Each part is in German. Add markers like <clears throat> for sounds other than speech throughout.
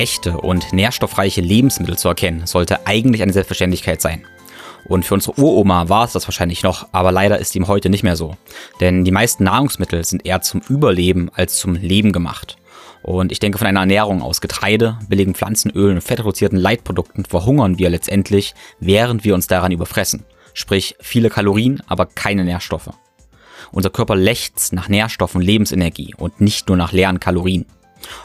echte und nährstoffreiche Lebensmittel zu erkennen, sollte eigentlich eine Selbstverständlichkeit sein. Und für unsere Uroma war es das wahrscheinlich noch, aber leider ist ihm heute nicht mehr so. Denn die meisten Nahrungsmittel sind eher zum Überleben als zum Leben gemacht. Und ich denke, von einer Ernährung aus Getreide, billigen Pflanzenölen und fettreduzierten Leitprodukten verhungern wir letztendlich, während wir uns daran überfressen. Sprich, viele Kalorien, aber keine Nährstoffe. Unser Körper lechzt nach Nährstoffen, Lebensenergie und nicht nur nach leeren Kalorien.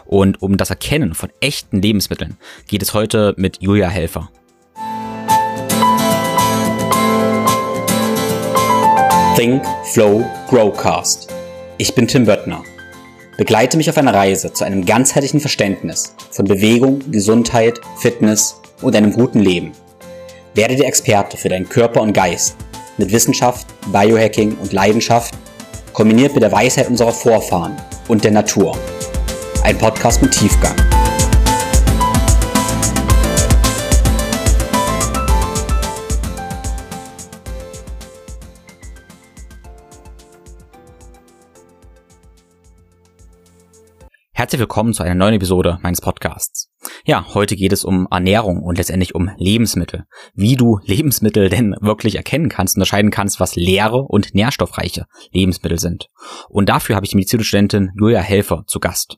Und um das Erkennen von echten Lebensmitteln geht es heute mit Julia Helfer. Think, Flow, Growcast. Ich bin Tim Böttner. Begleite mich auf einer Reise zu einem ganzheitlichen Verständnis von Bewegung, Gesundheit, Fitness und einem guten Leben. Werde der Experte für deinen Körper und Geist mit Wissenschaft, Biohacking und Leidenschaft, kombiniert mit der Weisheit unserer Vorfahren und der Natur. Ein Podcast mit Tiefgang. Herzlich willkommen zu einer neuen Episode meines Podcasts. Ja, heute geht es um Ernährung und letztendlich um Lebensmittel. Wie du Lebensmittel denn wirklich erkennen kannst, unterscheiden kannst, was leere und nährstoffreiche Lebensmittel sind. Und dafür habe ich die Medizinstudentin Julia Helfer zu Gast.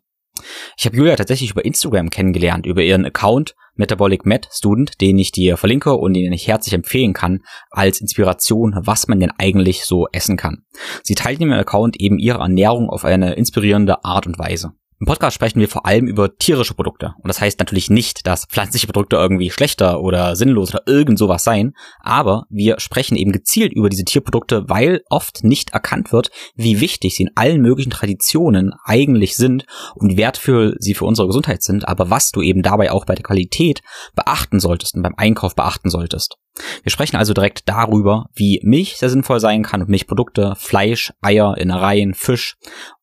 Ich habe Julia tatsächlich über Instagram kennengelernt, über ihren Account Metabolic Med Student, den ich dir verlinke und den ich herzlich empfehlen kann, als Inspiration, was man denn eigentlich so essen kann. Sie teilt in ihrem Account eben ihre Ernährung auf eine inspirierende Art und Weise. Im Podcast sprechen wir vor allem über tierische Produkte. Und das heißt natürlich nicht, dass pflanzliche Produkte irgendwie schlechter oder sinnlos oder irgend sowas seien. Aber wir sprechen eben gezielt über diese Tierprodukte, weil oft nicht erkannt wird, wie wichtig sie in allen möglichen Traditionen eigentlich sind und wie wertvoll sie für unsere Gesundheit sind. Aber was du eben dabei auch bei der Qualität beachten solltest und beim Einkauf beachten solltest. Wir sprechen also direkt darüber, wie Milch sehr sinnvoll sein kann und Milchprodukte, Fleisch, Eier, Innereien, Fisch,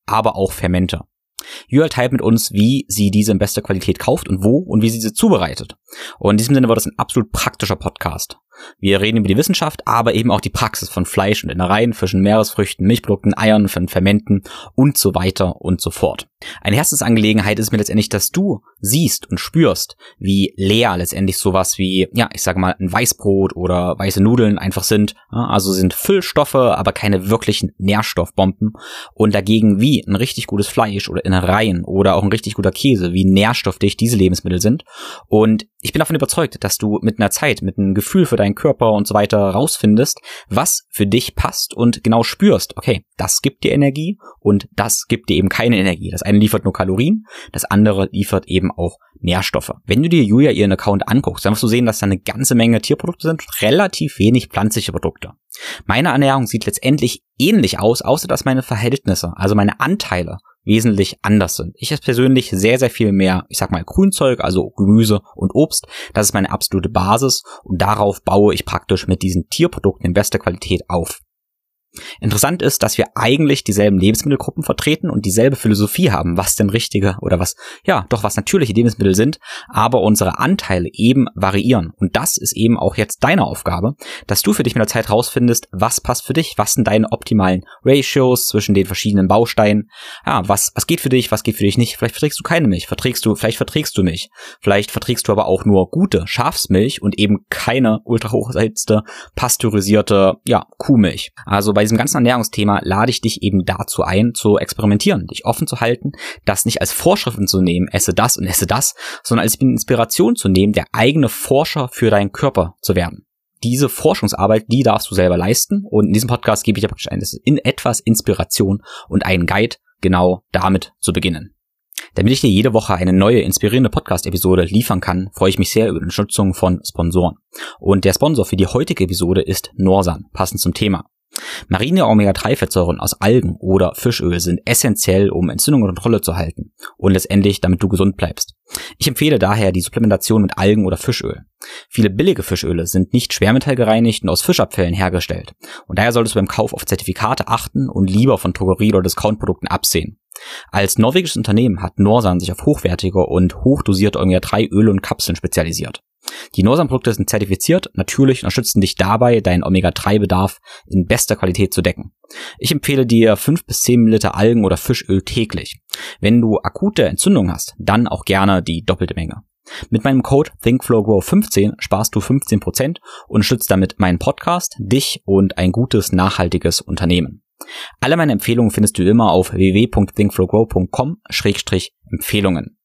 aber auch Fermente. Jürl teilt mit uns, wie sie diese in bester Qualität kauft und wo und wie sie sie zubereitet. Und in diesem Sinne war das ein absolut praktischer Podcast. Wir reden über die Wissenschaft, aber eben auch die Praxis von Fleisch und Innereien, Fischen, Meeresfrüchten, Milchprodukten, Eiern, von Fermenten und so weiter und so fort. Eine Herzensangelegenheit ist mir letztendlich, dass du siehst und spürst, wie leer letztendlich sowas wie, ja, ich sage mal, ein Weißbrot oder weiße Nudeln einfach sind. Also sind Füllstoffe, aber keine wirklichen Nährstoffbomben. Und dagegen wie ein richtig gutes Fleisch oder Innereien oder auch ein richtig guter Käse, wie nährstoffdicht diese Lebensmittel sind. Und ich bin davon überzeugt, dass du mit einer Zeit, mit einem Gefühl für deinen Körper und so weiter rausfindest, was für dich passt und genau spürst, okay, das gibt dir Energie und das gibt dir eben keine Energie. Das eine liefert nur Kalorien, das andere liefert eben auch Nährstoffe. Wenn du dir Julia ihren Account anguckst, dann wirst du sehen, dass da eine ganze Menge Tierprodukte sind, relativ wenig pflanzliche Produkte. Meine Ernährung sieht letztendlich ähnlich aus, außer dass meine Verhältnisse, also meine Anteile wesentlich anders sind. Ich esse persönlich sehr, sehr viel mehr, ich sag mal, Grünzeug, also Gemüse und Obst. Das ist meine absolute Basis und darauf baue ich praktisch mit diesen Tierprodukten in bester Qualität auf. Interessant ist, dass wir eigentlich dieselben Lebensmittelgruppen vertreten und dieselbe Philosophie haben, was denn richtige oder was, ja, doch was natürliche Lebensmittel sind, aber unsere Anteile eben variieren. Und das ist eben auch jetzt deine Aufgabe, dass du für dich mit der Zeit rausfindest, was passt für dich, was sind deine optimalen Ratios zwischen den verschiedenen Bausteinen, ja, was, was geht für dich, was geht für dich nicht, vielleicht verträgst du keine Milch, verträgst du, vielleicht verträgst du Milch, vielleicht verträgst du aber auch nur gute Schafsmilch und eben keine ultra hochgesalzte, pasteurisierte, ja, Kuhmilch. Also bei diesem ganzen Ernährungsthema lade ich dich eben dazu ein, zu experimentieren, dich offen zu halten, das nicht als Vorschriften zu nehmen, esse das und esse das, sondern als Inspiration zu nehmen, der eigene Forscher für deinen Körper zu werden diese Forschungsarbeit, die darfst du selber leisten. Und in diesem Podcast gebe ich dir praktisch ein, in etwas Inspiration und einen Guide, genau damit zu beginnen. Damit ich dir jede Woche eine neue inspirierende Podcast-Episode liefern kann, freue ich mich sehr über die Unterstützung von Sponsoren. Und der Sponsor für die heutige Episode ist Norsan, passend zum Thema. Marine Omega-3-Fettsäuren aus Algen oder Fischöl sind essentiell, um Entzündungen unter Kontrolle zu halten und letztendlich, damit du gesund bleibst. Ich empfehle daher die Supplementation mit Algen oder Fischöl. Viele billige Fischöle sind nicht schwermetallgereinigt und aus Fischabfällen hergestellt und daher solltest du beim Kauf auf Zertifikate achten und lieber von Drogerie- oder Discountprodukten absehen. Als norwegisches Unternehmen hat Norsan sich auf hochwertige und hochdosierte Omega-3-Öle und Kapseln spezialisiert. Die Norsan-Produkte sind zertifiziert, natürlich unterstützen dich dabei, deinen Omega-3-Bedarf in bester Qualität zu decken. Ich empfehle dir 5 bis 10 Milliliter Algen- oder Fischöl täglich. Wenn du akute Entzündung hast, dann auch gerne die doppelte Menge. Mit meinem Code ThinkFlowGrow15 sparst du 15% und schützt damit meinen Podcast, dich und ein gutes, nachhaltiges Unternehmen. Alle meine Empfehlungen findest du immer auf www.thinkflowgrow.com-empfehlungen.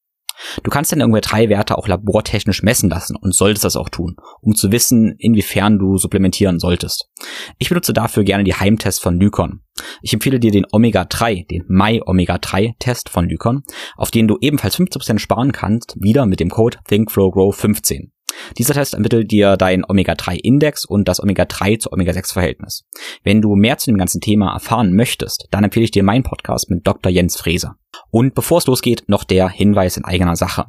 Du kannst dann irgendwelche drei Werte auch labortechnisch messen lassen und solltest das auch tun, um zu wissen, inwiefern du supplementieren solltest. Ich benutze dafür gerne die Heimtests von Lykon. Ich empfehle dir den Omega-3, den My Omega-3-Test von Lykon, auf den du ebenfalls 15% sparen kannst, wieder mit dem Code ThinkFlowGrow15. Dieser Test ermittelt dir deinen Omega-3-Index und das Omega-3 zu Omega-6-Verhältnis. Wenn du mehr zu dem ganzen Thema erfahren möchtest, dann empfehle ich dir meinen Podcast mit Dr. Jens Fräser. Und bevor es losgeht, noch der Hinweis in eigener Sache.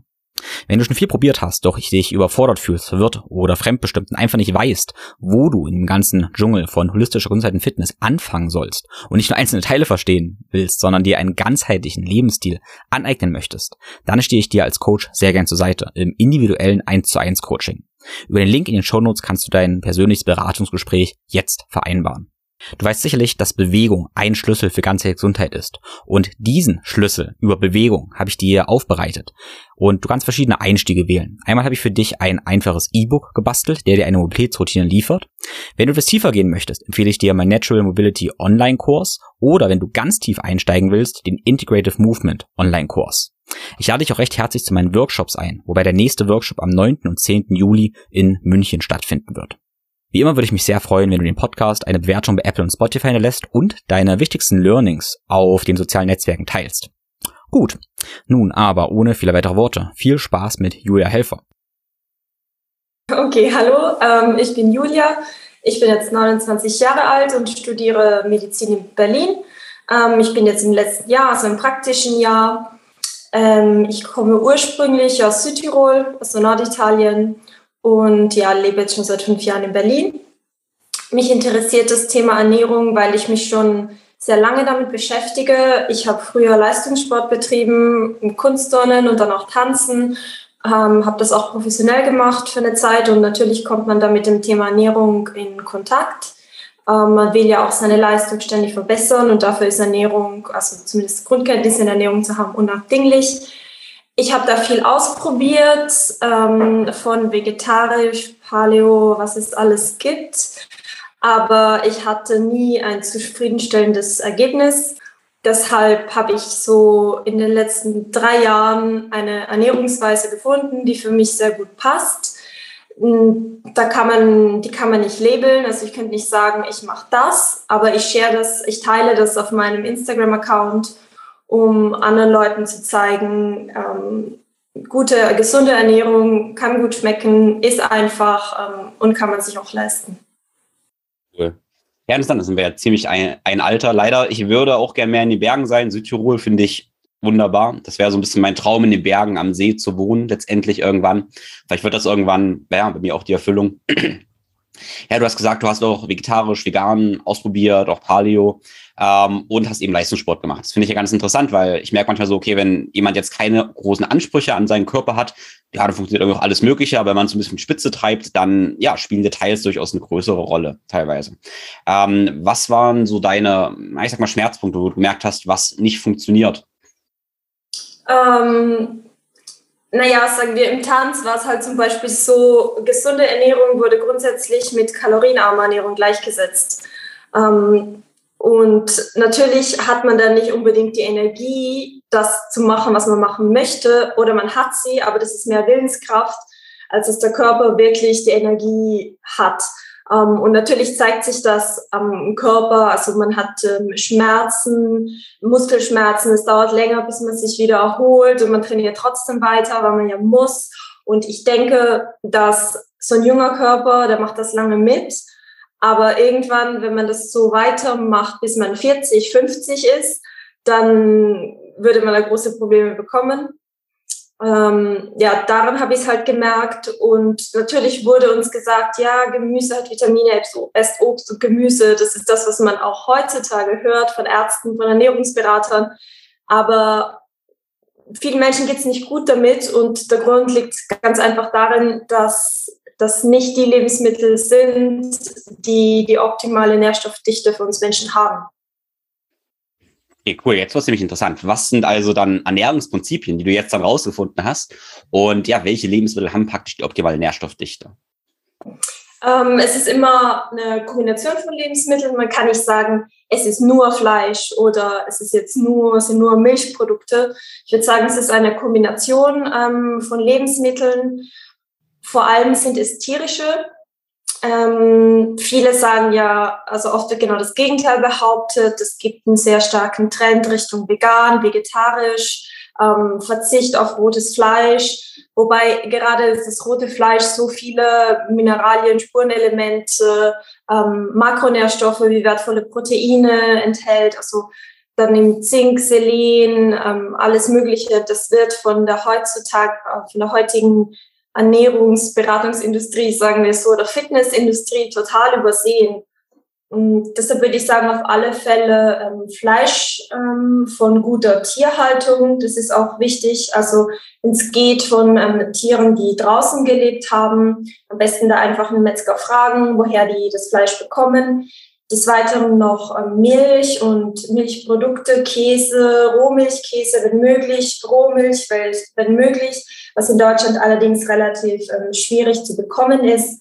Wenn du schon viel probiert hast, doch dich überfordert fühlst, verwirrt oder fremdbestimmt und einfach nicht weißt, wo du in dem ganzen Dschungel von holistischer Gesundheit und Fitness anfangen sollst und nicht nur einzelne Teile verstehen willst, sondern dir einen ganzheitlichen Lebensstil aneignen möchtest, dann stehe ich dir als Coach sehr gern zur Seite im individuellen 1 zu 1 Coaching. Über den Link in den Shownotes kannst du dein persönliches Beratungsgespräch jetzt vereinbaren. Du weißt sicherlich, dass Bewegung ein Schlüssel für ganze Gesundheit ist. Und diesen Schlüssel über Bewegung habe ich dir aufbereitet. Und du kannst verschiedene Einstiege wählen. Einmal habe ich für dich ein einfaches E-Book gebastelt, der dir eine Mobilitätsroutine liefert. Wenn du etwas tiefer gehen möchtest, empfehle ich dir mein Natural Mobility Online-Kurs oder wenn du ganz tief einsteigen willst, den Integrative Movement Online-Kurs. Ich lade dich auch recht herzlich zu meinen Workshops ein, wobei der nächste Workshop am 9. und 10. Juli in München stattfinden wird. Wie immer würde ich mich sehr freuen, wenn du den Podcast eine Bewertung bei Apple und Spotify hinterlässt und deine wichtigsten Learnings auf den sozialen Netzwerken teilst. Gut, nun aber ohne viele weitere Worte. Viel Spaß mit Julia Helfer. Okay, hallo, ähm, ich bin Julia. Ich bin jetzt 29 Jahre alt und studiere Medizin in Berlin. Ähm, ich bin jetzt im letzten Jahr, also im praktischen Jahr. Ähm, ich komme ursprünglich aus Südtirol, also Norditalien und ja, lebe jetzt schon seit fünf Jahren in Berlin. Mich interessiert das Thema Ernährung, weil ich mich schon sehr lange damit beschäftige. Ich habe früher Leistungssport betrieben, Kunstturnen und dann auch Tanzen. Ähm, habe das auch professionell gemacht für eine Zeit und natürlich kommt man da mit dem Thema Ernährung in Kontakt. Ähm, man will ja auch seine Leistung ständig verbessern und dafür ist Ernährung, also zumindest Grundkenntnisse in Ernährung zu haben, unabdinglich. Ich habe da viel ausprobiert, ähm, von vegetarisch, Paleo, was es alles gibt. Aber ich hatte nie ein zufriedenstellendes Ergebnis. Deshalb habe ich so in den letzten drei Jahren eine Ernährungsweise gefunden, die für mich sehr gut passt. Hm, da kann man, die kann man nicht labeln. Also ich könnte nicht sagen, ich mache das, aber ich share das, ich teile das auf meinem Instagram-Account um anderen Leuten zu zeigen, ähm, gute, gesunde Ernährung kann gut schmecken, ist einfach ähm, und kann man sich auch leisten. Cool. Ja, das sind wir ja ziemlich ein, ein Alter. Leider, ich würde auch gerne mehr in den Bergen sein. Südtirol finde ich wunderbar. Das wäre so ein bisschen mein Traum, in den Bergen am See zu wohnen, letztendlich irgendwann. Vielleicht wird das irgendwann, ja, bei mir auch die Erfüllung. Ja, du hast gesagt, du hast auch vegetarisch, vegan ausprobiert, auch Paleo ähm, und hast eben Leistungssport gemacht. Das finde ich ja ganz interessant, weil ich merke manchmal so, okay, wenn jemand jetzt keine großen Ansprüche an seinen Körper hat, ja, dann funktioniert irgendwie auch alles Mögliche, aber wenn man es ein bisschen Spitze treibt, dann ja, spielen Details durchaus eine größere Rolle teilweise. Ähm, was waren so deine, ich sag mal, Schmerzpunkte, wo du gemerkt hast, was nicht funktioniert? Ähm, naja, sagen wir, im Tanz war es halt zum Beispiel so, gesunde Ernährung wurde grundsätzlich mit kalorienarmer Ernährung gleichgesetzt. Ähm, und natürlich hat man dann nicht unbedingt die Energie, das zu machen, was man machen möchte, oder man hat sie, aber das ist mehr Willenskraft, als dass der Körper wirklich die Energie hat. Ähm, und natürlich zeigt sich das am Körper, also man hat ähm, Schmerzen, Muskelschmerzen, es dauert länger, bis man sich wieder erholt und man trainiert trotzdem weiter, weil man ja muss. Und ich denke, dass so ein junger Körper, der macht das lange mit aber irgendwann, wenn man das so weitermacht, bis man 40, 50 ist, dann würde man da große Probleme bekommen. Ähm, ja, daran habe ich es halt gemerkt. Und natürlich wurde uns gesagt, ja, Gemüse hat Vitamine, esst Obst und Gemüse. Das ist das, was man auch heutzutage hört von Ärzten, von Ernährungsberatern. Aber vielen Menschen geht es nicht gut damit und der Grund liegt ganz einfach darin, dass das nicht die Lebensmittel sind, die die optimale Nährstoffdichte für uns Menschen haben. Okay, cool. Jetzt wird es nämlich interessant. Was sind also dann Ernährungsprinzipien, die du jetzt dann rausgefunden hast? Und ja, welche Lebensmittel haben praktisch die optimale Nährstoffdichte? Ähm, es ist immer eine Kombination von Lebensmitteln. Man kann nicht sagen, es ist nur Fleisch oder es ist jetzt nur, es sind nur Milchprodukte. Ich würde sagen, es ist eine Kombination ähm, von Lebensmitteln. Vor allem sind es tierische. Ähm, viele sagen ja, also oft wird genau das Gegenteil behauptet. Es gibt einen sehr starken Trend Richtung vegan, vegetarisch ähm, Verzicht auf rotes Fleisch, wobei gerade das rote Fleisch so viele Mineralien, Spurenelemente, ähm, Makronährstoffe wie wertvolle Proteine enthält, also dann im Zink, Selen, ähm, alles Mögliche. Das wird von der heutzutage, äh, von der heutigen Ernährungsberatungsindustrie, sagen wir so, oder Fitnessindustrie total übersehen. Und deshalb würde ich sagen, auf alle Fälle ähm, Fleisch ähm, von guter Tierhaltung. Das ist auch wichtig. Also wenn es geht von ähm, Tieren, die draußen gelebt haben, am besten da einfach einen Metzger fragen, woher die das Fleisch bekommen. Des Weiteren noch ähm, Milch und Milchprodukte, Käse, Rohmilchkäse, wenn möglich, Rohmilch, wenn möglich, was in Deutschland allerdings relativ ähm, schwierig zu bekommen ist.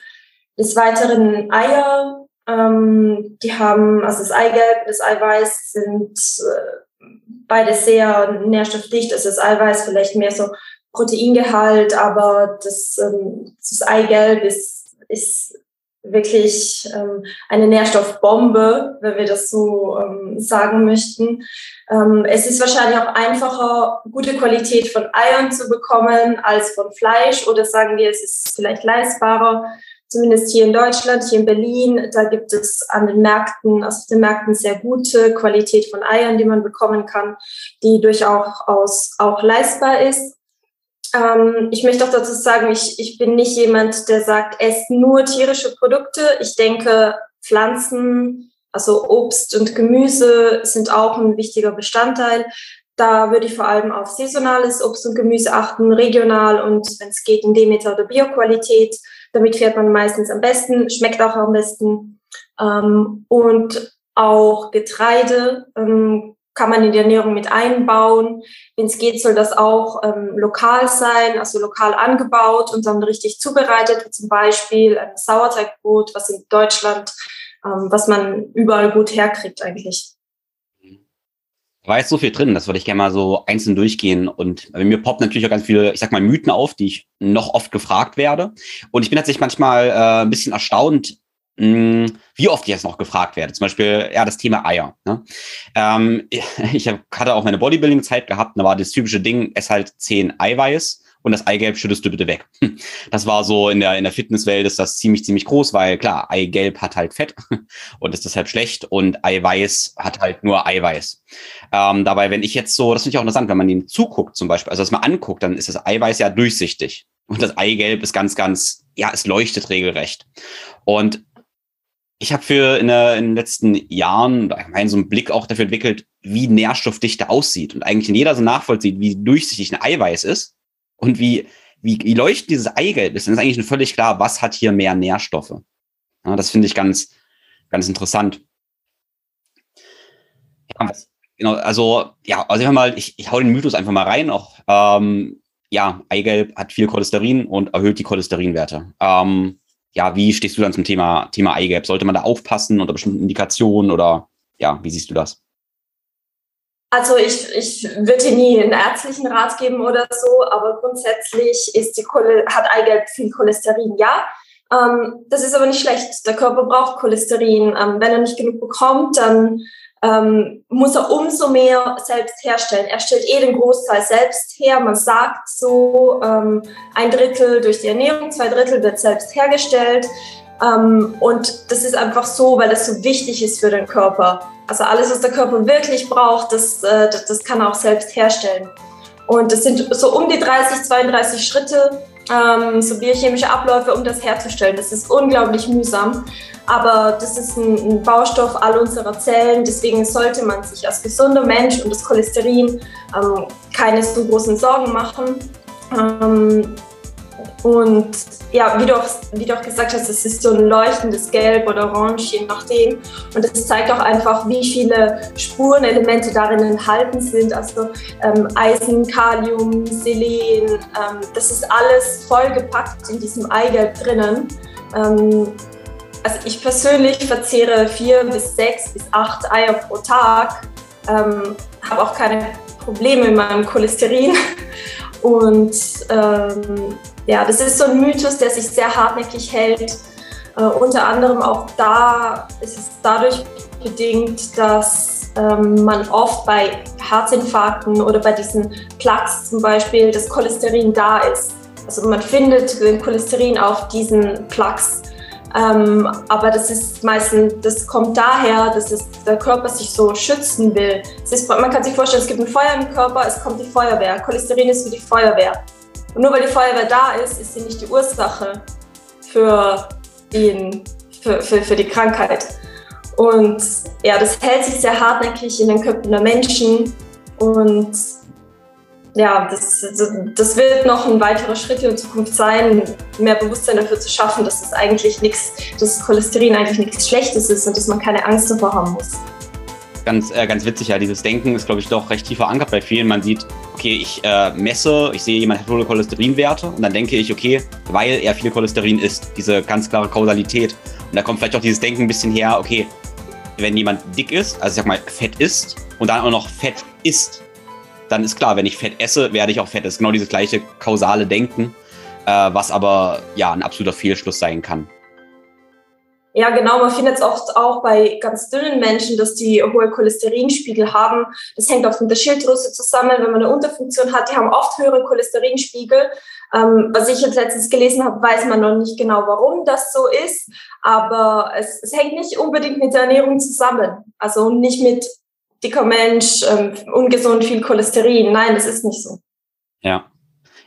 Des Weiteren Eier, ähm, die haben, also das Eigelb, das Eiweiß sind äh, beide sehr nährstoffdicht. Also das Eiweiß vielleicht mehr so Proteingehalt, aber das, ähm, das Eigelb ist, ist wirklich ähm, eine Nährstoffbombe, wenn wir das so ähm, sagen möchten. Ähm, es ist wahrscheinlich auch einfacher, gute Qualität von Eiern zu bekommen als von Fleisch oder sagen wir, es ist vielleicht leistbarer zumindest hier in Deutschland, hier in Berlin, da gibt es an den Märkten, also auf den Märkten sehr gute Qualität von Eiern, die man bekommen kann, die durchaus auch leistbar ist. Ähm, ich möchte auch dazu sagen, ich, ich bin nicht jemand, der sagt, esst nur tierische Produkte. Ich denke, Pflanzen, also Obst und Gemüse sind auch ein wichtiger Bestandteil. Da würde ich vor allem auf saisonales Obst und Gemüse achten, regional und wenn es geht in Demeter oder Bioqualität. Damit fährt man meistens am besten, schmeckt auch am besten. Ähm, und auch Getreide ähm, kann man in die Ernährung mit einbauen. Wenn es geht, soll das auch ähm, lokal sein, also lokal angebaut und dann richtig zubereitet, wie zum Beispiel ein Sauerteigbrot, was in Deutschland, ähm, was man überall gut herkriegt eigentlich. Da war jetzt so viel drin, das würde ich gerne mal so einzeln durchgehen. Und bei mir poppt natürlich auch ganz viele, ich sag mal, Mythen auf, die ich noch oft gefragt werde. Und ich bin tatsächlich manchmal äh, ein bisschen erstaunt, wie oft ich jetzt noch gefragt werde. Zum Beispiel, ja, das Thema Eier. Ne? Ähm, <laughs> ich hatte auch meine Bodybuilding-Zeit gehabt, da war das typische Ding, es halt zehn Eiweiß und das Eigelb schüttest du bitte weg. <laughs> Das war so in der, in der Fitnesswelt ist das ziemlich, ziemlich groß, weil klar, Eigelb hat halt Fett <laughs> und ist deshalb schlecht und Eiweiß hat halt nur Eiweiß. Ähm, dabei, wenn ich jetzt so, das finde ich auch interessant, wenn man ihm zuguckt zum Beispiel, also das mal anguckt, dann ist das Eiweiß ja durchsichtig und das Eigelb ist ganz, ganz, ja, es leuchtet regelrecht. Und ich habe für in, der, in den letzten Jahren allgemein so einen Blick auch dafür entwickelt, wie Nährstoffdichte aussieht und eigentlich jeder so nachvollzieht, wie durchsichtig ein Eiweiß ist und wie, wie, wie leuchtend dieses Eigelb ist, dann ist eigentlich völlig klar, was hat hier mehr Nährstoffe. Ja, das finde ich ganz, ganz interessant. Ja, genau, also, ja, also einfach mal, ich, ich hau den Mythos einfach mal rein. Auch, ähm, ja, Eigelb hat viel Cholesterin und erhöht die Cholesterinwerte. Ähm, ja, wie stehst du dann zum Thema, Thema Eigelb? Sollte man da aufpassen unter bestimmten Indikationen oder ja, wie siehst du das? Also ich, ich würde nie einen ärztlichen Rat geben oder so, aber grundsätzlich ist die hat Eigelb viel Cholesterin, ja. Ähm, das ist aber nicht schlecht. Der Körper braucht Cholesterin. Ähm, wenn er nicht genug bekommt, dann ähm, muss er umso mehr selbst herstellen. Er stellt eh den Großteil selbst her. Man sagt so, ähm, ein Drittel durch die Ernährung, zwei Drittel wird selbst hergestellt. Ähm, und das ist einfach so, weil das so wichtig ist für den Körper. Also alles, was der Körper wirklich braucht, das, äh, das, das kann er auch selbst herstellen. Und das sind so um die 30, 32 Schritte, ähm, so biochemische Abläufe, um das herzustellen. Das ist unglaublich mühsam, aber das ist ein, ein, Baustoff all unserer Zellen. Deswegen sollte man sich als gesunder Mensch und das Cholesterin ähm, keine so großen Sorgen machen. Ähm, und ja, wie du, auch, wie du auch gesagt hast, es ist so ein leuchtendes Gelb oder Orange, je nachdem. Und es zeigt auch einfach, wie viele Spurenelemente darin enthalten sind. Also ähm, Eisen, Kalium, Selen, ähm, das ist alles vollgepackt in diesem Eigelb drinnen. Ähm, also ich persönlich verzehre vier bis sechs bis acht Eier pro Tag, ähm, habe auch keine Probleme mit meinem Cholesterin. Und ähm, ja, das ist so ein Mythos, der sich sehr hartnäckig hält. Äh, unter anderem auch da ist es dadurch bedingt, dass ähm, man oft bei Herzinfarkten oder bei diesen Plaques zum Beispiel das Cholesterin da ist. Also man findet den Cholesterin auf diesen Plaques. Ähm, aber das ist meistens, das kommt daher, dass es, der Körper sich so schützen will. Ist, man kann sich vorstellen, es gibt ein Feuer im Körper, es kommt die Feuerwehr. Cholesterin ist wie die Feuerwehr. Und nur weil die Feuerwehr da ist, ist sie nicht die Ursache für, den, für, für, für die Krankheit. Und ja, das hält sich sehr hartnäckig in den Köpfen der Menschen. Und ja, das, das wird noch ein weiterer Schritt in Zukunft sein, mehr Bewusstsein dafür zu schaffen, dass es eigentlich nichts, dass Cholesterin eigentlich nichts Schlechtes ist und dass man keine Angst davor haben muss ganz, äh, ganz witzig, ja, dieses Denken ist, glaube ich, doch recht tief verankert bei vielen. Man sieht, okay, ich äh, messe, ich sehe, jemand hat hohe Cholesterinwerte und dann denke ich, okay, weil er viel Cholesterin isst, diese ganz klare Kausalität. Und da kommt vielleicht auch dieses Denken ein bisschen her, okay, wenn jemand dick ist, also ich sag mal, fett isst und dann auch noch fett isst, dann ist klar, wenn ich Fett esse, werde ich auch fett. Das ist genau dieses gleiche kausale Denken, äh, was aber ja ein absoluter Fehlschluss sein kann. Ja, genau. Man findet es oft auch bei ganz dünnen Menschen, dass die hohe Cholesterinspiegel haben. Das hängt oft mit der Schilddrüse zusammen. Wenn man eine Unterfunktion hat, die haben oft höhere Cholesterinspiegel. Ähm, was ich jetzt letztens gelesen habe, weiß man noch nicht genau, warum das so ist. Aber es, es hängt nicht unbedingt mit der Ernährung zusammen. Also nicht mit dicker Mensch, ähm, ungesund, viel Cholesterin. Nein, das ist nicht so. Ja.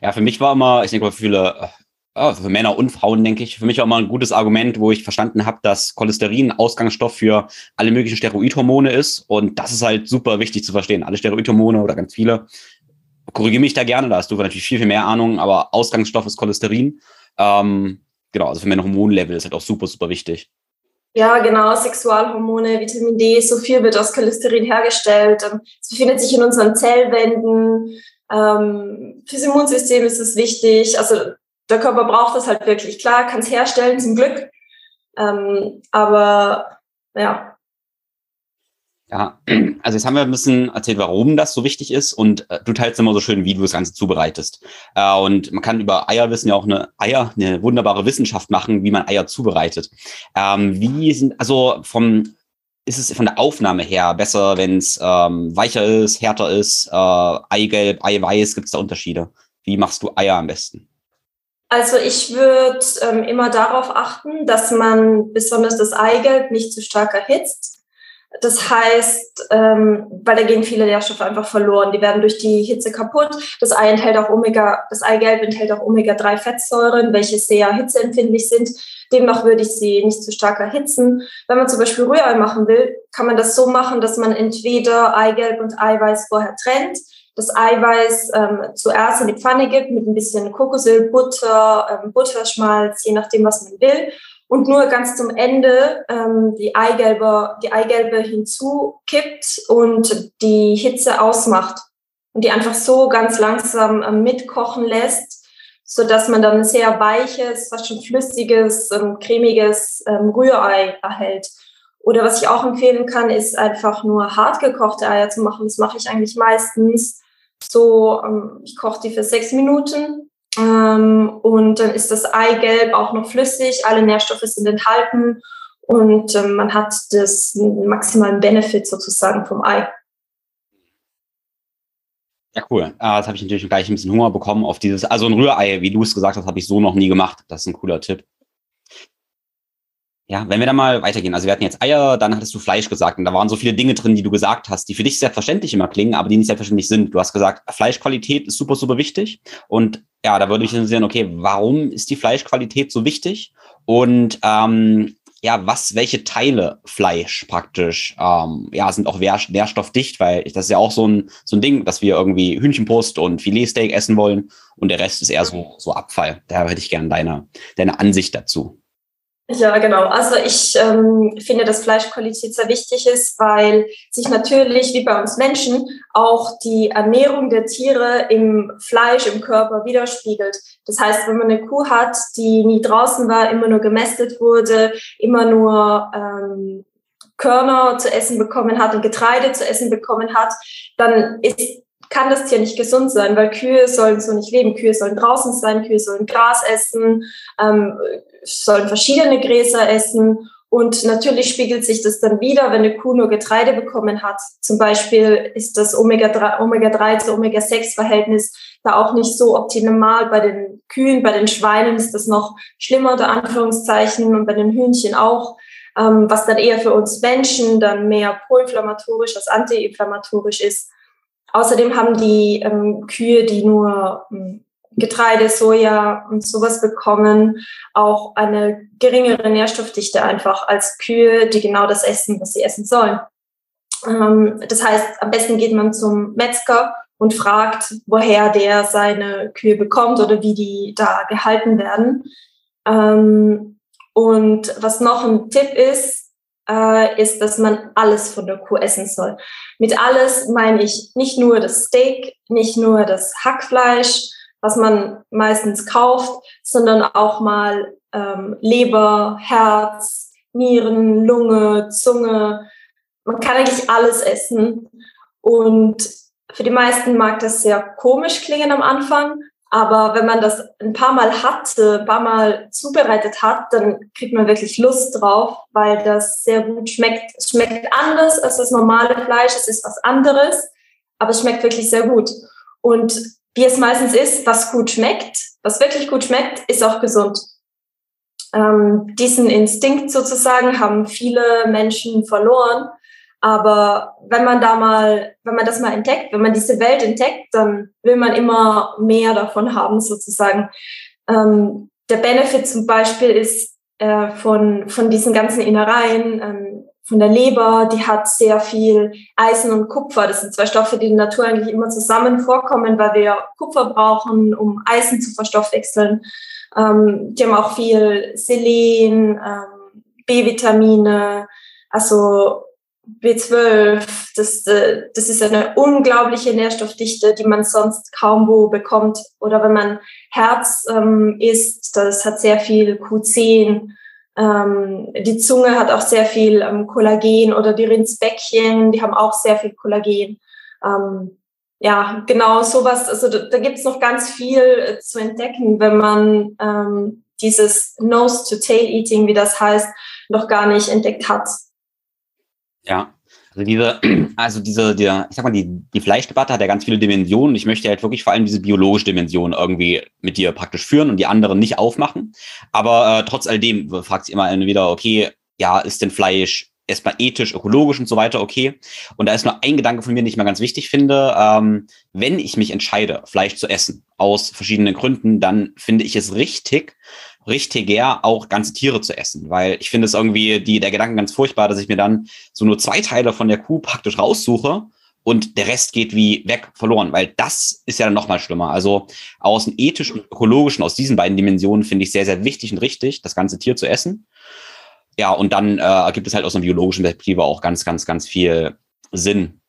Ja, für mich war immer, ich denke mal, für viele oh, für Männer und Frauen, denke ich, für mich auch mal ein gutes Argument, wo ich verstanden habe, dass Cholesterin Ausgangsstoff für alle möglichen Steroidhormone ist. Und das ist halt super wichtig zu verstehen. Alle Steroidhormone oder ganz viele. Korrigiere mich da gerne, da hast du natürlich viel, viel mehr Ahnung, aber Ausgangsstoff ist Cholesterin. Ähm, genau, also für mein Hormonlevel ist halt auch super, super wichtig. Ja, genau, Sexualhormone, Vitamin D, so viel wird aus Cholesterin hergestellt. Es befindet sich in unseren Zellwänden. Ähm, fürs Immunsystem ist es wichtig. Also der Körper braucht das halt wirklich. Klar, kann es herstellen, zum Glück. Ähm, aber ja. Ja, <clears throat> also jetzt haben wir ein bisschen erzählt, warum das so wichtig ist und äh, du teilst immer so schön, wie du das Ganze zubereitest. Äh, und man kann über Eierwissen ja auch eine Eier, eine wunderbare Wissenschaft machen, wie man Eier zubereitet. Ähm, wie sind, also vom, ist es von der Aufnahme her besser, wenn es ähm, weicher ist, härter ist, äh, Eigelb, Eiweiß, gibt es da Unterschiede? Wie machst du Eier am besten? Also ich würde ähm, immer darauf achten, dass man besonders das Eigelb nicht zu stark erhitzt. Das heißt, ähm, weil da gehen viele Nährstoffe einfach verloren. Die werden durch die Hitze kaputt. Das Ei enthält auch Omega, das Eigelb enthält auch Omega-3-Fettsäuren, welche sehr hitzeempfindlich sind. Demnach würde ich sie nicht zu stark erhitzen. Wenn man zum Beispiel Rührei machen will, kann man das so machen, dass man entweder Eigelb und Eiweiß vorher trennt das Eiweiß ähm, zuerst in die Pfanne gibt mit ein bisschen Kokosöl, Butter, ähm, Butterschmalz, je nachdem, was man will. Und nur ganz zum Ende ähm, die, Eigelbe, die Eigelbe hinzukippt und die Hitze ausmacht. Und die einfach so ganz langsam ähm, mitkochen lässt, so dass man dann ein sehr weiches, fast schon flüssiges, ähm, cremiges ähm, Rührei erhält. Oder was ich auch empfehlen kann, ist einfach nur hart gekochte Eier zu machen. Das mache ich eigentlich meistens so, ähm, ich koche die für sechs Minuten und dann ist das Eigelb auch noch flüssig, alle Nährstoffe sind enthalten und ähm, man hat das maximalen Benefit sozusagen vom Ei. Ja, cool. Äh, jetzt habe ich natürlich gleich ein bisschen Hunger bekommen auf dieses, also ein Rührei, wie du es gesagt hast, habe ich so noch nie gemacht. Das ist ein cooler Tipp. Ja, wenn wir da mal weitergehen. Also wir hatten jetzt Eier, dann hattest du Fleisch gesagt und da waren so viele Dinge drin, die du gesagt hast, die für dich selbstverständlich immer klingen, aber die nicht selbstverständlich sind. Du hast gesagt, Fleischqualität ist super, super wichtig. Und ja, da würde mich interessieren, okay, warum ist die Fleischqualität so wichtig? Und ähm, ja, was, welche Teile Fleisch praktisch, ähm, ja, sind auch nährstoffdicht, weil das ist ja auch so ein, so ein Ding, dass wir irgendwie Hühnchenbrust und Filetsteak essen wollen und der Rest ist eher so, so Abfall. Da hätte ich gerne deine, deine Ansicht dazu. Ja, genau. Also ich ähm, finde, dass Fleischqualität sehr wichtig ist, weil sich natürlich, wie bei uns Menschen, auch die Ernährung der Tiere im Fleisch, im Körper widerspiegelt. Das heißt, wenn man eine Kuh hat, die nie draußen war, immer nur gemästet wurde, immer nur ähm, Körner zu essen bekommen hat und Getreide zu essen bekommen hat, dann ist kann das Tier nicht gesund sein, weil Kühe sollen so nicht leben. Kühe sollen draußen sein, Kühe sollen Gras essen, ähm, sollen verschiedene Gräser essen. Und natürlich spiegelt sich das dann wieder, wenn eine Kuh nur Getreide bekommen hat. Zum Beispiel ist das Omega-3, Omega-3 zu Omega-6-Verhältnis da auch nicht so optimal. Bei den Kühen, bei den Schweinen ist das noch schlimmer, unter Anführungszeichen, und bei den Hühnchen auch, ähm, was dann eher für uns Menschen dann mehr proinflammatorisch als antiinflammatorisch ist. Außerdem haben die ähm, Kühe, die nur ähm, Getreide, Soja und sowas bekommen, auch eine geringere Nährstoffdichte einfach als Kühe, die genau das essen, was sie essen sollen. Ähm, das heißt, am besten geht man zum Metzger und fragt, woher der seine Kühe bekommt oder wie die da gehalten werden. Ähm, und was noch ein Tipp ist, äh, ist, dass man alles von der Kuh essen soll. Mit alles meine ich nicht nur das Steak, nicht nur das Hackfleisch, was man meistens kauft, sondern auch mal ähm, Leber, Herz, Nieren, Lunge, Zunge. Man kann eigentlich alles essen. Und für die meisten mag das sehr komisch klingen am Anfang, aber wenn man das ein paar Mal hatte, ein paar Mal zubereitet hat, dann kriegt man wirklich Lust drauf, weil das sehr gut schmeckt. Es schmeckt anders als das normale Fleisch. Es ist was anderes, aber es schmeckt wirklich sehr gut. Und wie es meistens ist, was gut schmeckt, was wirklich gut schmeckt, ist auch gesund. Ähm, diesen Instinkt sozusagen haben viele Menschen verloren. Aber wenn man da mal, wenn man das mal entdeckt, wenn man diese Welt entdeckt, dann will man immer mehr davon haben, sozusagen. Ähm, der Benefit zum Beispiel ist äh, von, von diesen ganzen Innereien, ähm, von der Leber, die hat sehr viel Eisen und Kupfer. Das sind zwei Stoffe, die in der Natur eigentlich immer zusammen vorkommen, weil wir Kupfer brauchen, um Eisen zu verstoffwechseln. Ähm, die haben auch viel Selen, ähm, B-Vitamine, also B12, das, äh, das ist eine unglaubliche Nährstoffdichte, die man sonst kaum wo bekommt. Oder wenn man Herz ähm, isst, das hat sehr viel Q10. Ähm, die Zunge hat auch sehr viel ähm, Kollagen oder die Rindsbäckchen, die haben auch sehr viel Kollagen. Ähm, ja, genau sowas. Also da, da gibt es noch ganz viel äh, zu entdecken, wenn man ähm, dieses Nose-to-Tail-Eating, wie das heißt, noch gar nicht entdeckt hat. Ja, also diese, <clears throat> also diese, die, ich sag mal, die, die Fleischdebatte hat ja ganz viele Dimensionen. Ich möchte halt wirklich vor allem diese biologische Dimension irgendwie mit dir praktisch führen und die anderen nicht aufmachen. Aber äh, trotz alledem fragt sich immer wieder, okay, ja, ist denn Fleisch erstmal ethisch, ökologisch und so weiter okay? Und da ist nur ein Gedanke von mir, den ich mal ganz wichtig finde. Ähm, wenn ich mich entscheide, Fleisch zu essen, aus verschiedenen Gründen, dann finde ich es richtig, richtiger, auch ganze Tiere zu essen. Weil ich finde es irgendwie die, der Gedanke ganz furchtbar, dass ich mir dann so nur zwei Teile von der Kuh praktisch raussuche und der Rest geht wie weg verloren, weil das ist ja dann nochmal schlimmer. Also aus dem ethischen und ökologischen, aus diesen beiden Dimensionen finde ich sehr, sehr wichtig und richtig, das ganze Tier zu essen. Ja, und dann äh, gibt es halt aus einer biologischen Perspektive auch ganz, ganz, ganz viel Sinn.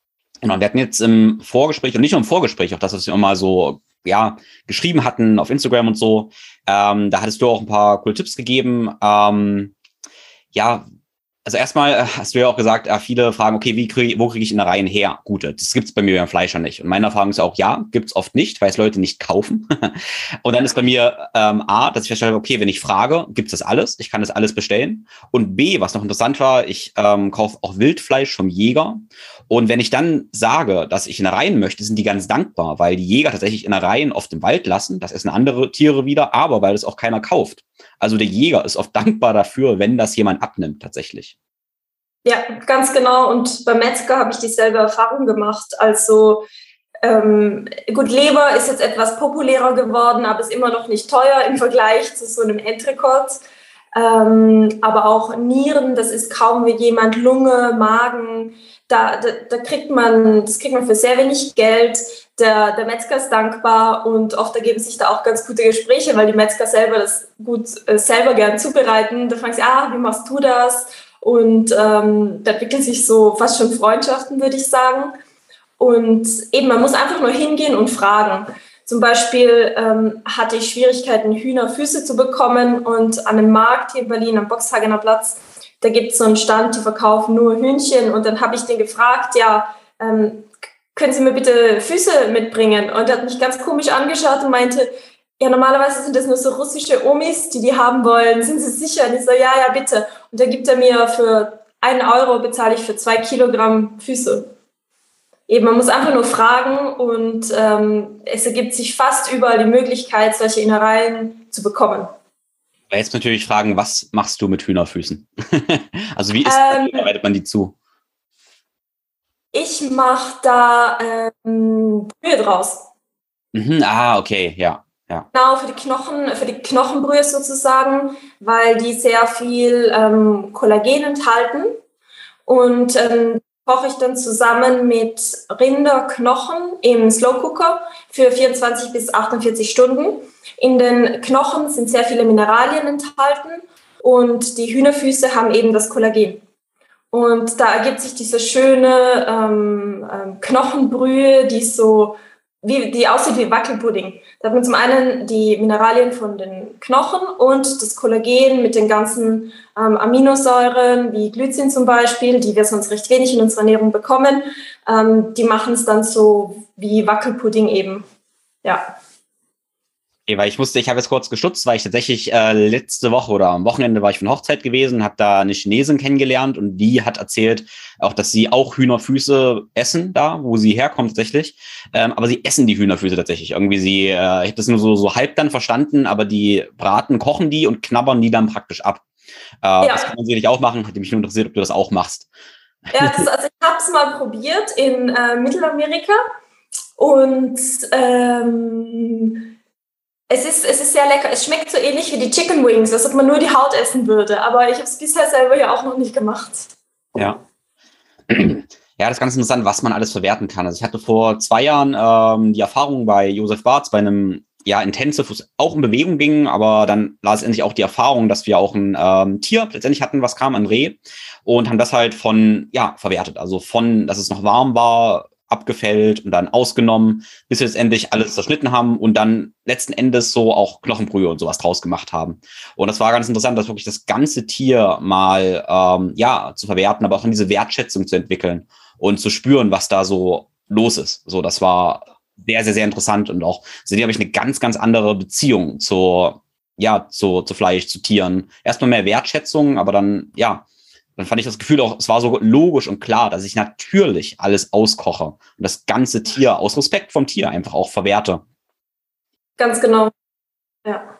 Genau, wir hatten jetzt im Vorgespräch und nicht nur im Vorgespräch, auch das, was wir immer so ja, geschrieben hatten auf Instagram und so. Ähm, da hattest du auch ein paar coole Tipps gegeben. Ähm, ja, also erstmal äh, hast du ja auch gesagt, äh, viele fragen, okay, wie krieg, wo kriege ich in der Reihe her? Gute, das gibt's bei mir beim Fleischer nicht. Und meine Erfahrung ist auch, ja, gibt's oft nicht, weil es Leute nicht kaufen. <laughs> und dann ist bei mir ähm, A, dass ich feststelle, okay, wenn ich frage, gibt's das alles? Ich kann das alles bestellen. Und B, was noch interessant war, ich ähm, kaufe auch Wildfleisch vom Jäger. Und wenn ich dann sage, dass ich in der Reihen möchte, sind die ganz dankbar, weil die Jäger tatsächlich in der Reihen oft im Wald lassen. Das essen andere Tiere wieder, aber weil es auch keiner kauft. Also der Jäger ist oft dankbar dafür, wenn das jemand abnimmt tatsächlich. Ja, ganz genau. Und beim Metzger habe ich dieselbe Erfahrung gemacht. Also ähm, gut, Leber ist jetzt etwas populärer geworden, aber ist immer noch nicht teuer im Vergleich zu so einem Entrecote. ähm, aber auch Nieren, das ist kaum wie jemand, Lunge, Magen, da, da, da, kriegt man, das kriegt man für sehr wenig Geld. Der, der Metzger ist dankbar und oft ergeben sich da auch ganz gute Gespräche, weil die Metzger selber das gut äh, selber gern zubereiten. Da fragen sie, ah, wie machst du das? Und ähm, da entwickeln sich so fast schon Freundschaften, würde ich sagen. Und eben, man muss einfach nur hingehen und fragen. Zum Beispiel ähm, hatte ich Schwierigkeiten, Hühnerfüße zu bekommen und an einem Markt hier in Berlin am Boxhagener Platz da gibt es so einen Stand, die verkaufen nur Hühnchen. Und dann habe ich den gefragt, ja, ähm, können Sie mir bitte Füße mitbringen? Und er hat mich ganz komisch angeschaut und meinte, ja, normalerweise sind das nur so russische Omis, die die haben wollen. Sind Sie sicher? Und ich so, ja, ja, bitte. Und da gibt er mir für einen Euro bezahle ich für zwei Kilogramm Füße. Eben, man muss einfach nur fragen und ähm, es ergibt sich fast überall die Möglichkeit, solche Innereien zu bekommen jetzt natürlich fragen, was machst du mit Hühnerfüßen? <laughs> also wie ist, ähm, wie arbeitet man die zu? Ich mache da ähm, Brühe draus. Mhm, ah, okay, ja, ja. Genau, für die Knochen, für die Knochenbrühe sozusagen, weil die sehr viel ähm, Kollagen enthalten. Und ähm, koche ich dann zusammen mit Rinderknochen im Slow Cooker für 24 bis 48 Stunden. In den Knochen sind sehr viele Mineralien enthalten und die Hühnerfüße haben eben das Kollagen. Und da ergibt sich diese schöne ähm, ähm, Knochenbrühe, die so wie, die aussieht wie Wackelpudding. Da hat man zum einen die Mineralien von den Knochen und das Kollagen mit den ganzen ähm, Aminosäuren, wie Glycin zum Beispiel, die wir sonst recht wenig in unserer Ernährung bekommen. Ähm, die machen es dann so wie Wackelpudding eben. Ja. Weil ich musste, ich habe jetzt kurz gestutzt, weil ich tatsächlich äh, letzte Woche oder am Wochenende war ich von Hochzeit gewesen, habe da eine Chinesin kennengelernt und die hat erzählt, auch dass sie auch Hühnerfüße essen da, wo sie herkommt tatsächlich. Ähm, aber sie essen die Hühnerfüße tatsächlich. Irgendwie sie, äh, ich habe das nur so, so halb dann verstanden, aber die braten, kochen die und knabbern die dann praktisch ab. Äh, ja. Das kann man sicherlich auch machen. Hätte mich nur interessiert, ob du das auch machst. Ja, das, also ich habe es mal probiert in äh, Mittelamerika und ähm, es ist, es ist sehr lecker. Es schmeckt so ähnlich wie die Chicken Wings, als ob man nur die Haut essen würde. Aber ich habe es bisher selber ja auch noch nicht gemacht. Ja. <clears throat> Ja, das ist ganz interessant, was man alles verwerten kann. Also ich hatte vor zwei Jahren ähm, die Erfahrung bei Josef Barth bei einem ja, Intensive, wo es auch in Bewegung ging, aber dann letztendlich auch die Erfahrung, dass wir auch ein ähm, Tier letztendlich hatten, was kam, ein Reh, und haben das halt von, ja, verwertet. Also von, dass es noch warm war, abgefällt und dann ausgenommen, bis wir letztendlich alles zerschnitten haben und dann letzten Endes so auch Knochenbrühe und sowas draus gemacht haben. Und das war ganz interessant, dass wirklich das ganze Tier mal ähm, ja zu verwerten, aber auch in diese Wertschätzung zu entwickeln und zu spüren, was da so los ist. So, das war sehr, sehr, sehr interessant und auch seitdem habe ich eine ganz, ganz andere Beziehung zur ja, zu, zu Fleisch, zu Tieren. Erstmal mehr Wertschätzung, aber dann, ja, dann fand ich das Gefühl auch, es war so logisch und klar, dass ich natürlich alles auskoche und das ganze Tier aus Respekt vom Tier einfach auch verwerte. Ganz genau. Ja.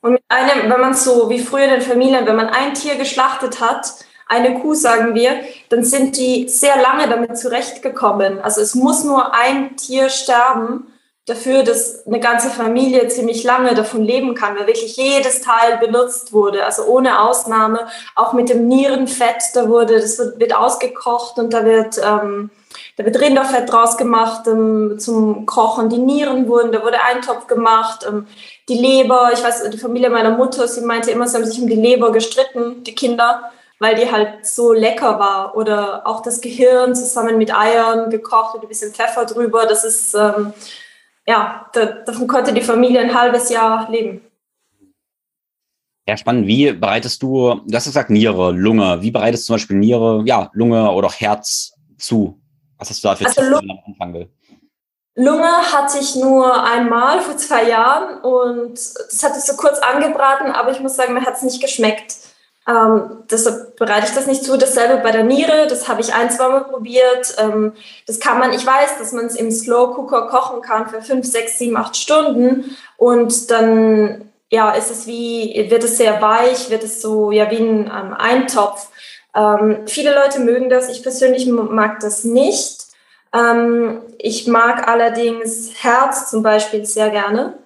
Und mit einem, wenn man so wie früher in den Familien, wenn man ein Tier geschlachtet hat, eine Kuh sagen wir, dann sind die sehr lange damit zurechtgekommen. Also es muss nur ein Tier sterben dafür, dass eine ganze Familie ziemlich lange davon leben kann, weil wirklich jedes Teil benutzt wurde, also ohne Ausnahme, auch mit dem Nierenfett, da wurde, das wird, wird ausgekocht und da wird, ähm, da wird Rinderfett draus gemacht ähm, zum Kochen, die Nieren wurden, da wurde Eintopf gemacht, ähm, die Leber, ich weiß, die Familie meiner Mutter, sie meinte immer, sie haben sich um die Leber gestritten, die Kinder, weil die halt so lecker war. Oder auch das Gehirn zusammen mit Eiern gekocht und ein bisschen Pfeffer drüber. Das ist, ähm, ja, da, davon konnte die Familie ein halbes Jahr leben. Ja, spannend. Wie bereitest du, du hast gesagt Niere, Lunge. Wie bereitest du zum Beispiel Niere, ja, Lunge oder auch Herz zu? Was hast du da für also Tipps, am Anfang will? Lunge hatte ich nur einmal vor zwei Jahren und das hatte ich so kurz angebraten, aber ich muss sagen, mir hat es nicht geschmeckt. Ähm, deshalb bereite ich das nicht zu. Dasselbe bei der Niere, das habe ich ein, zwei Mal probiert. Ähm, das kann man, ich weiß, dass man es im Slow Cooker kochen kann für fünf, sechs, sieben, acht Stunden und dann ja, ist es wie, wird es sehr weich, wird es so ja wie ein ähm, Eintopf. Ähm, viele Leute mögen das, ich persönlich mag das nicht. Ähm, ich mag allerdings Herz zum Beispiel sehr gerne.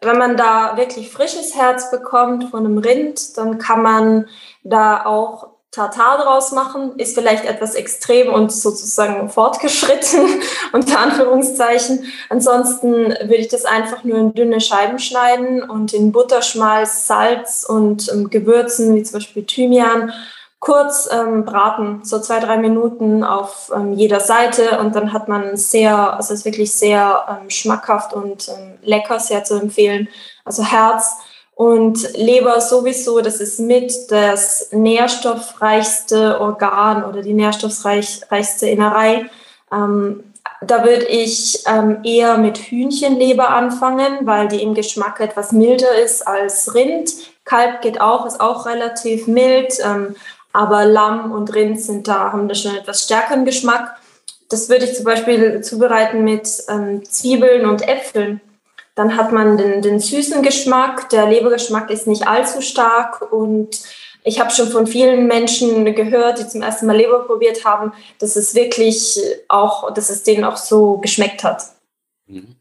Wenn man da wirklich frisches Herz bekommt von einem Rind, dann kann man da auch Tartar draus machen, ist vielleicht etwas extrem und sozusagen fortgeschritten, <laughs> unter Anführungszeichen. Ansonsten würde ich das einfach nur in dünne Scheiben schneiden und in Butterschmalz, Salz und ähm, Gewürzen, wie zum Beispiel Thymian, kurz ähm, braten, so zwei, drei Minuten auf ähm, jeder Seite und dann hat man sehr, also es ist wirklich sehr ähm, schmackhaft und ähm, lecker, sehr zu empfehlen. Also Herz und Leber sowieso, das ist mit das nährstoffreichste Organ oder die nährstoffreichste Innerei. Ähm, da würde ich ähm, eher mit Hühnchenleber anfangen, weil die im Geschmack etwas milder ist als Rind. Kalb geht auch, ist auch relativ mild. Aber Lamm und Rind sind da, haben da schon etwas stärkeren Geschmack. Das würde ich zum Beispiel zubereiten mit ähm, Zwiebeln und Äpfeln. Dann hat man den, den süßen Geschmack. Der Lebergeschmack ist nicht allzu stark und ich habe schon von vielen Menschen gehört, die zum ersten Mal Leber probiert haben, dass es wirklich auch, dass es denen auch so geschmeckt hat. Mhm.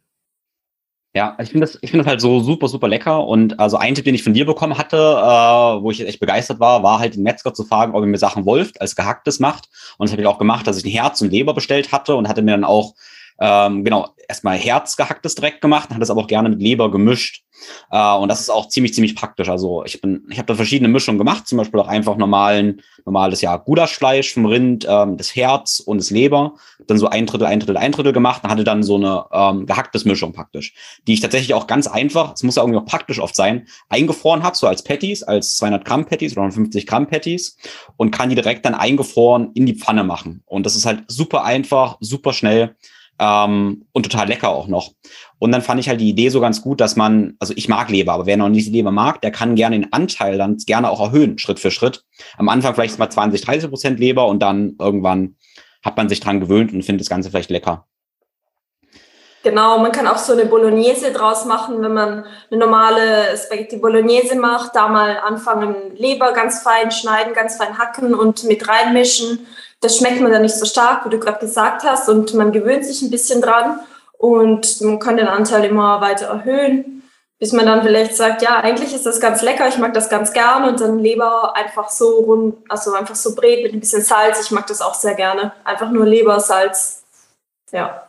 Ja, ich finde das, ich finde das halt so super, super lecker. Und also ein Tipp, den ich von dir bekommen hatte, äh, wo ich echt begeistert war, war halt den Metzger zu fragen, ob er mir Sachen Wolft als gehacktes macht. Und das habe ich auch gemacht, dass ich ein Herz und Leber bestellt hatte und hatte mir dann auch ähm, genau, erstmal Herz gehacktes direkt gemacht, hat das aber auch gerne mit Leber gemischt. Äh, und das ist auch ziemlich, ziemlich praktisch. Also ich bin, ich habe da verschiedene Mischungen gemacht, zum Beispiel auch einfach normalen, normales ja, Gulaschfleisch vom Rind, ähm, das Herz und das Leber. Dann so ein Drittel, ein Drittel, ein Drittel gemacht und hatte dann so eine ähm, gehacktes Mischung praktisch, die ich tatsächlich auch ganz einfach, es muss ja irgendwie auch praktisch oft sein, eingefroren habe, so als Patties, als 200 Gramm Patties oder 50 Gramm Patties und kann die direkt dann eingefroren in die Pfanne machen. Und das ist halt super einfach, super schnell ähm, und total lecker auch noch. Und dann fand ich halt die Idee so ganz gut, dass man, also ich mag Leber, aber wer noch nicht Leber mag, der kann gerne den Anteil dann gerne auch erhöhen, Schritt für Schritt. Am Anfang vielleicht mal 20, 30 Prozent Leber und dann irgendwann hat man sich dran gewöhnt und findet das Ganze vielleicht lecker. Genau, man kann auch so eine Bolognese draus machen, wenn man eine normale Spaghetti Bolognese macht, da mal anfangen, Leber ganz fein schneiden, ganz fein hacken und mit reinmischen das schmeckt man dann nicht so stark, wie du gerade gesagt hast, und man gewöhnt sich ein bisschen dran und man kann den Anteil immer weiter erhöhen, bis man dann vielleicht sagt, ja, eigentlich ist das ganz lecker, ich mag das ganz gern und dann Leber einfach so rund, also einfach so brät mit ein bisschen Salz, ich mag das auch sehr gerne. Einfach nur Leber, Salz, ja.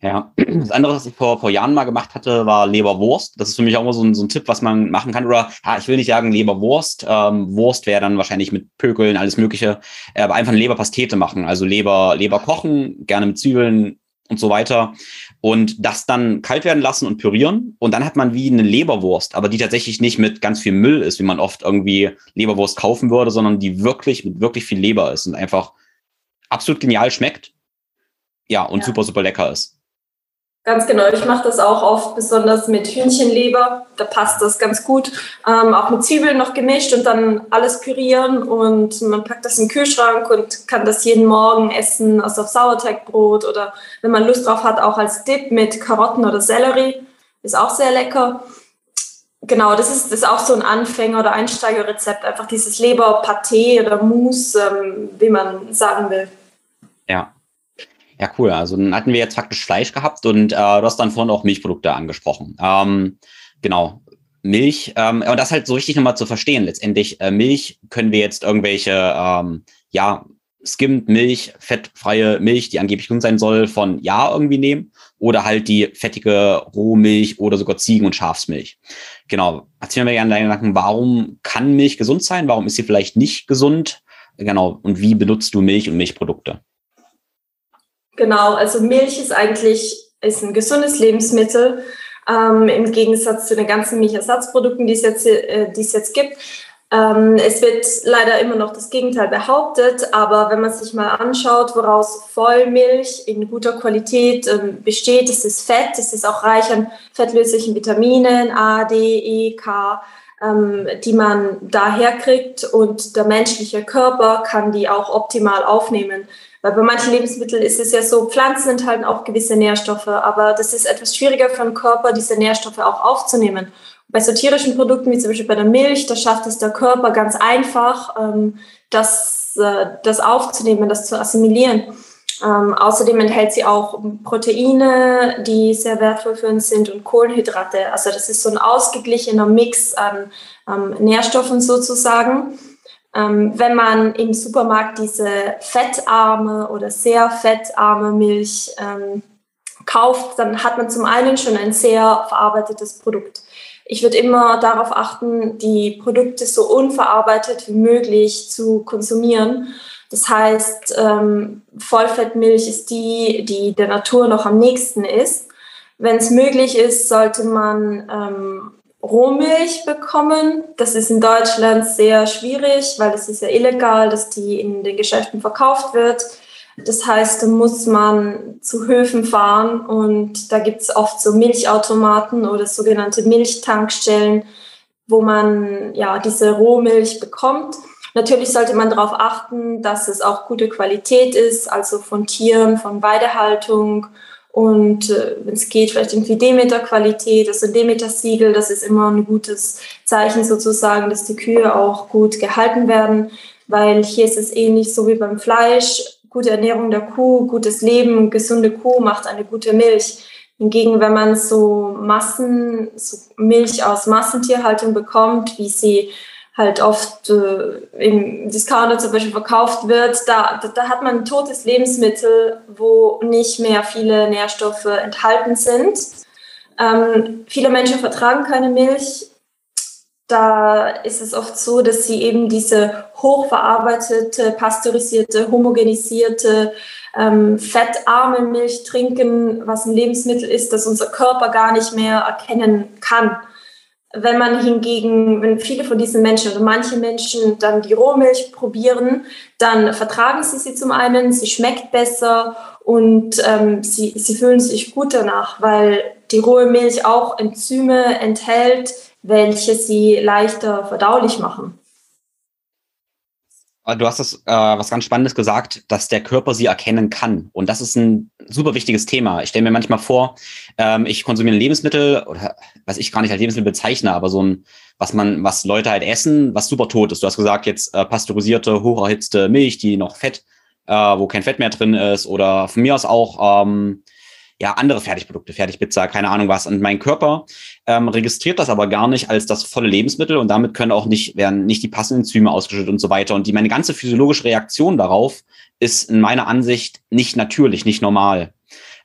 Ja, das andere, was ich vor, vor Jahren mal gemacht hatte, war Leberwurst. Das ist für mich auch immer so ein, so ein Tipp, was man machen kann. Oder, ja, ich will nicht sagen Leberwurst. Ähm, Wurst wäre dann wahrscheinlich mit Pökeln, alles Mögliche. Äh, aber einfach eine Leberpastete machen. Also Leber, Leber kochen, gerne mit Zwiebeln und so weiter. Und das dann kalt werden lassen und pürieren. Und dann hat man wie eine Leberwurst, aber die tatsächlich nicht mit ganz viel Müll ist, wie man oft irgendwie Leberwurst kaufen würde, sondern die wirklich mit wirklich viel Leber ist und einfach absolut genial schmeckt. Ja, und ja. super, super lecker ist. Ganz genau, ich mache das auch oft, besonders mit Hühnchenleber. Da passt das ganz gut. Ähm, auch mit Zwiebeln noch gemischt und dann alles pürieren und man packt das in den Kühlschrank und kann das jeden Morgen essen, also auf Sauerteigbrot oder wenn man Lust drauf hat, auch als Dip mit Karotten oder Sellerie. Ist auch sehr lecker. Genau, das ist, ist auch so ein Anfänger- oder Einsteigerrezept, einfach dieses Leberpaté oder Mousse, ähm, wie man sagen will. Ja, ja, cool. Also dann hatten wir jetzt praktisch Fleisch gehabt und äh, du hast dann vorhin auch Milchprodukte angesprochen. Ähm, genau. Milch, ähm, und das halt so richtig nochmal zu verstehen. Letztendlich, äh, Milch können wir jetzt irgendwelche, ähm, ja, Skimmed Milch, fettfreie Milch, die angeblich gesund sein soll, von Ja irgendwie nehmen oder halt die fettige Rohmilch oder sogar Ziegen- und Schafsmilch. Genau. Erzähl mir gerne deine Gedanken, warum kann Milch gesund sein? Warum ist sie vielleicht nicht gesund? Genau. Und wie benutzt du Milch und Milchprodukte? Genau, also Milch ist eigentlich ist ein gesundes Lebensmittel ähm, im Gegensatz zu den ganzen Milchersatzprodukten, die es jetzt, äh, die es jetzt gibt. Ähm, es wird leider immer noch das Gegenteil behauptet, aber wenn man sich mal anschaut, woraus Vollmilch in guter Qualität ähm, besteht, es ist Fett, es ist auch reich an fettlöslichen Vitaminen A, D, E, K, ähm, die man daher kriegt und der menschliche Körper kann die auch optimal aufnehmen. Weil bei manchen Lebensmitteln ist es ja so, Pflanzen enthalten auch gewisse Nährstoffe, aber das ist etwas schwieriger für den Körper, diese Nährstoffe auch aufzunehmen. Bei so tierischen Produkten wie zum Beispiel bei der Milch, da schafft es der Körper ganz einfach, ähm, das, äh, das aufzunehmen, das zu assimilieren. Ähm, außerdem enthält sie auch Proteine, die sehr wertvoll für uns sind und Kohlenhydrate. Also das ist so ein ausgeglichener Mix an ähm, Nährstoffen sozusagen. Ähm, wenn man im Supermarkt diese fettarme oder sehr fettarme Milch ähm, kauft, dann hat man zum einen schon ein sehr verarbeitetes Produkt. Ich würde immer darauf achten, die Produkte so unverarbeitet wie möglich zu konsumieren. Das heißt, ähm, Vollfettmilch ist die, die der Natur noch am nächsten ist. Wenn es möglich ist, sollte man ähm, Rohmilch bekommen. Das ist in Deutschland sehr schwierig, weil es ist ja illegal, dass die in den Geschäften verkauft wird. Das heißt, da muss man zu Höfen fahren und da gibt es oft so Milchautomaten oder sogenannte Milchtankstellen, wo man ja diese Rohmilch bekommt. Natürlich sollte man darauf achten, dass es auch gute Qualität ist, also von Tieren, von Weidehaltung und äh, wenn es geht, vielleicht irgendwie Demeter-Qualität, also Demeter-Siegel, das ist immer ein gutes Zeichen sozusagen, dass die Kühe auch gut gehalten werden, weil hier ist es ähnlich so wie beim Fleisch gute Ernährung der Kuh, gutes Leben, gesunde Kuh macht eine gute Milch. Hingegen, wenn man so Massen, so Milch aus Massentierhaltung bekommt, wie sie halt oft äh, im Discounter zum Beispiel verkauft wird, da, da, hat man ein totes Lebensmittel, wo nicht mehr viele Nährstoffe enthalten sind. Ähm, viele Menschen vertragen keine Milch, da ist es oft so, dass sie eben diese hochverarbeitete, pasteurisierte, homogenisierte, ähm, fettarme Milch trinken, was ein Lebensmittel ist, das unser Körper gar nicht mehr erkennen kann. Wenn man hingegen, wenn viele von diesen Menschen oder manche Menschen dann die Rohmilch probieren, dann vertragen sie sie zum einen, sie schmeckt besser und ähm, sie, sie fühlen sich gut danach, weil die rohe Milch auch Enzyme enthält, welche sie leichter verdaulich machen. Du hast das, äh, was ganz Spannendes gesagt, dass der Körper sie erkennen kann. Und das ist ein super wichtiges Thema. Ich stelle mir manchmal vor, ähm, ich konsumiere Lebensmittel oder was ich gar nicht als Lebensmittel bezeichne, aber so ein, was man, was Leute halt essen, was super tot ist. Du hast gesagt, jetzt äh, pasteurisierte, hocherhitzte Milch, die noch Fett, äh, wo kein Fett mehr drin ist, oder von mir aus auch ähm, ja, andere Fertigprodukte, Fertigpizza, keine Ahnung was. Und mein Körper ähm, registriert das aber gar nicht als das volle Lebensmittel und damit können auch nicht, werden nicht die passenden Enzyme ausgeschüttet und so weiter. Und die, meine ganze physiologische Reaktion darauf ist in meiner Ansicht nicht natürlich, nicht normal.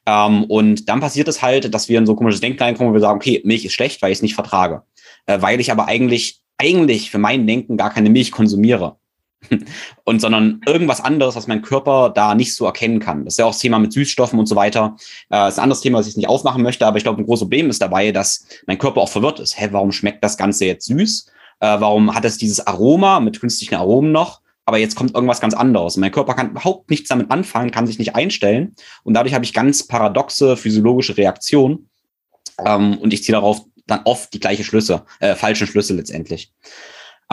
Ähm, und dann passiert es halt, dass wir in so ein komisches Denken reinkommen, wo wir sagen, okay, Milch ist schlecht, weil ich es nicht vertrage. Äh, weil ich aber eigentlich, eigentlich für mein Denken gar keine Milch konsumiere. <laughs> und sondern irgendwas anderes, was mein Körper da nicht so erkennen kann. Das ist ja auch das Thema mit Süßstoffen und so weiter. Äh, ist ein anderes Thema, was ich nicht aufmachen möchte, aber ich glaube, ein großes Problem ist dabei, dass mein Körper auch verwirrt ist. Hä, warum schmeckt das Ganze jetzt süß? Äh, warum hat es dieses Aroma mit künstlichen Aromen noch? Aber jetzt kommt irgendwas ganz anderes. mein Körper kann überhaupt nichts damit anfangen, kann sich nicht einstellen. Und dadurch habe ich ganz paradoxe physiologische Reaktionen. Ähm, und ich ziehe darauf dann oft die gleiche Schlüsse, äh, falschen Schlüsse letztendlich.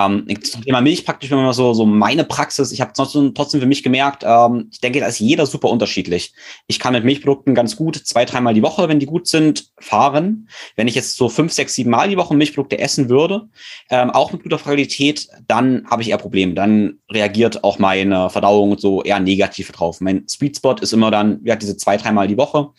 Ähm, zum Thema Milch praktisch immer so, so meine Praxis. Ich habe trotzdem, trotzdem für mich gemerkt, ähm, ich denke, da ist jeder super unterschiedlich. Ich kann mit Milchprodukten ganz gut zwei, dreimal die Woche, wenn die gut sind, fahren. Wenn ich jetzt so fünf, sechs, sieben Mal die Woche Milchprodukte essen würde, ähm, auch mit guter Qualität, dann habe ich eher Probleme. Dann reagiert auch meine Verdauung so eher negativ drauf. Mein Sweet Spot ist immer dann, ja, diese zwei, dreimal die Woche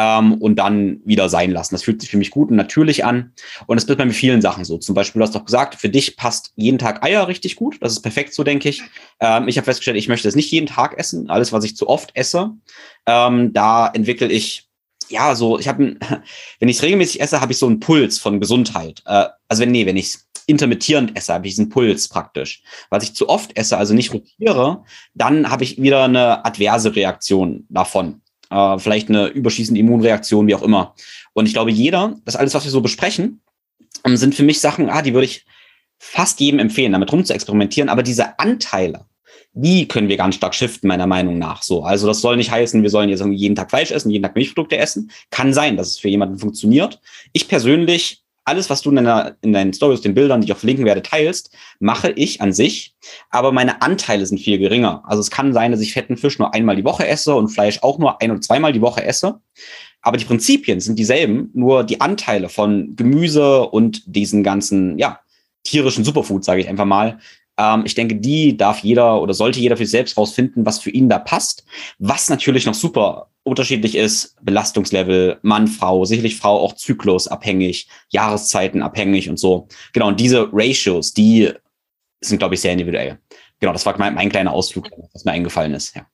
ähm, und dann wieder sein lassen. Das fühlt sich für mich gut und natürlich an. Und es wird bei vielen Sachen so. Zum Beispiel, du hast doch gesagt, für dich passt jeden Tag Eier richtig gut. Das ist perfekt so, denke ich. Ähm, ich habe festgestellt, ich möchte es nicht jeden Tag essen. Alles, was ich zu oft esse, ähm, da entwickle ich ja, so, ich habe, <laughs> wenn ich es regelmäßig esse, habe ich so einen Puls von Gesundheit. Äh, also wenn, nee, wenn ich intermittierend esse, habe ich diesen Puls praktisch. Was ich zu oft esse, also nicht rotiere, dann habe ich wieder eine adverse Reaktion davon äh, vielleicht eine überschießende Immunreaktion, wie auch immer. Und ich glaube, jeder, das alles, was wir so besprechen, ähm, sind für mich Sachen, ah, die würde ich fast jedem empfehlen, damit rum zu experimentieren. Aber diese Anteile, die können wir ganz stark shiften, meiner Meinung nach. So, also das soll nicht heißen, wir sollen jetzt jeden Tag Fleisch essen, jeden Tag Milchprodukte essen. Kann sein, dass es für jemanden funktioniert. Ich persönlich alles, was du in, deiner, in deinen Stories, den Bildern, die ich auch verlinken werde, teilst, mache ich an sich, aber meine Anteile sind viel geringer. Also es kann sein, dass ich fetten Fisch nur einmal die Woche esse und Fleisch auch nur ein- oder zweimal die Woche esse. Aber die Prinzipien sind dieselben, nur die Anteile von Gemüse und diesen ganzen, ja, tierischen Superfood, sage ich einfach mal, Ähm, ich denke, die darf jeder oder sollte jeder für sich selbst rausfinden, was für ihn da passt. Was natürlich noch super unterschiedlich ist, Belastungslevel, Mann, Frau, sicherlich Frau auch zyklusabhängig, Jahreszeiten abhängig und so. Genau, und diese Ratios, die sind, glaube ich, sehr individuell. Genau, das war mein, mein kleiner Ausflug, was mir eingefallen ist. Ja.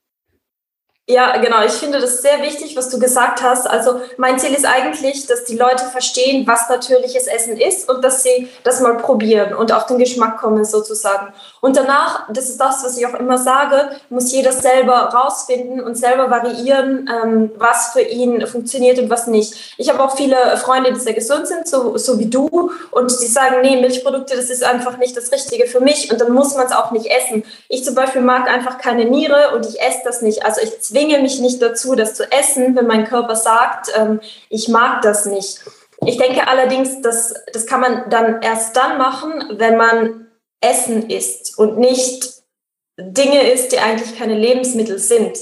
Ja, genau. Ich finde das sehr wichtig, was du gesagt hast. Also mein Ziel ist eigentlich, dass die Leute verstehen, was natürliches Essen ist und dass sie das mal probieren und auf den Geschmack kommen sozusagen. Und danach, das ist das, was ich auch immer sage, muss jeder selber rausfinden und selber variieren, ähm, was für ihn funktioniert und was nicht. Ich habe auch viele Freunde, die sehr gesund sind, so, so wie du, und die sagen, nee, Milchprodukte, das ist einfach nicht das Richtige für mich und dann muss man es auch nicht essen. Ich zum Beispiel mag einfach keine Niere und ich esse das nicht. Also ich zwinge mich nicht dazu, das zu essen, wenn mein Körper sagt, ähm, ich mag das nicht. Ich denke allerdings, dass, das kann man dann erst dann machen, wenn man Essen isst und nicht Dinge isst, die eigentlich keine Lebensmittel sind.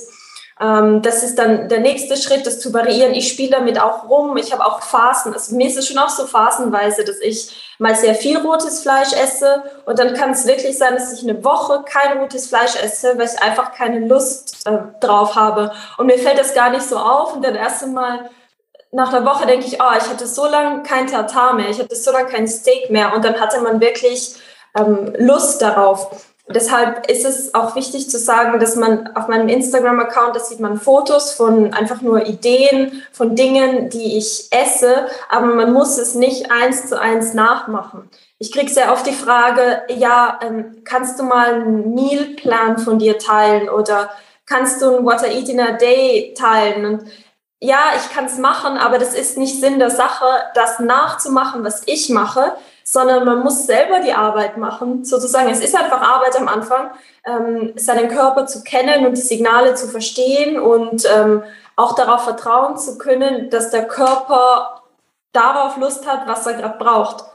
Ähm, das ist dann der nächste Schritt, das zu variieren. Ich spiele damit auch rum. Ich habe auch Phasen. Also mir ist es schon auch so phasenweise, dass ich mal sehr viel rotes Fleisch esse und dann kann es wirklich sein, dass ich eine Woche kein rotes Fleisch esse, weil ich einfach keine Lust äh, drauf habe. Und mir fällt das gar nicht so auf und dann erst Mal nach einer Woche denke ich, oh, ich hatte so lange kein Tartar mehr, ich hatte so lange kein Steak mehr und dann hatte man wirklich ähm, Lust darauf. Deshalb ist es auch wichtig zu sagen, dass man auf meinem Instagram-Account, da sieht man Fotos von einfach nur Ideen, von Dingen, die ich esse, aber man muss es nicht eins zu eins nachmachen. Ich kriege sehr oft die Frage, ja, ähm, kannst du mal einen Mealplan von dir teilen oder kannst du ein What I Eat in a Day teilen? Und ja, ich kann es machen, aber das ist nicht Sinn der Sache, das nachzumachen, was ich mache, sondern man muss selber die Arbeit machen, sozusagen. Es ist einfach Arbeit am Anfang, ähm, seinen Körper zu kennen und die Signale zu verstehen und ähm, auch darauf vertrauen zu können, dass der Körper darauf Lust hat, was er gerade braucht.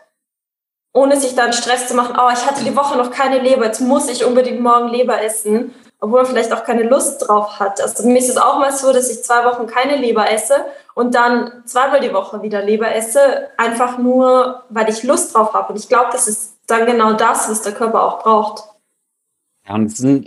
Ohne sich dann Stress zu machen, oh, ich hatte die Woche noch keine Leber, jetzt muss ich unbedingt morgen Leber essen obwohl man vielleicht auch keine Lust drauf hat. Also mir ist es auch mal so, dass ich zwei Wochen keine Leber esse und dann zweimal die Woche wieder Leber esse, einfach nur, weil ich Lust drauf habe. Und ich glaube, das ist dann genau das, was der Körper auch braucht. Ja, und es ist, ein,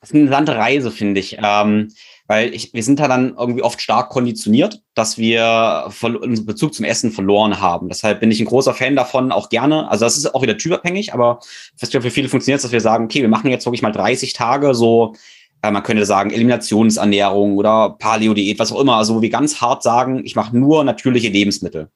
das ist eine interessante Reise, finde ich. Ähm, weil ich, wir sind da dann irgendwie oft stark konditioniert, dass wir unseren Bezug zum Essen verloren haben. Deshalb bin ich ein großer Fan davon, auch gerne. Also das ist auch wieder typabhängig, aber für viele funktioniert es, dass wir sagen, okay, wir machen jetzt wirklich mal 30 Tage so, äh, man könnte sagen, Eliminationsernährung oder Paleo-Diät, was auch immer. Also wo wir ganz hart sagen, ich mache nur natürliche Lebensmittel,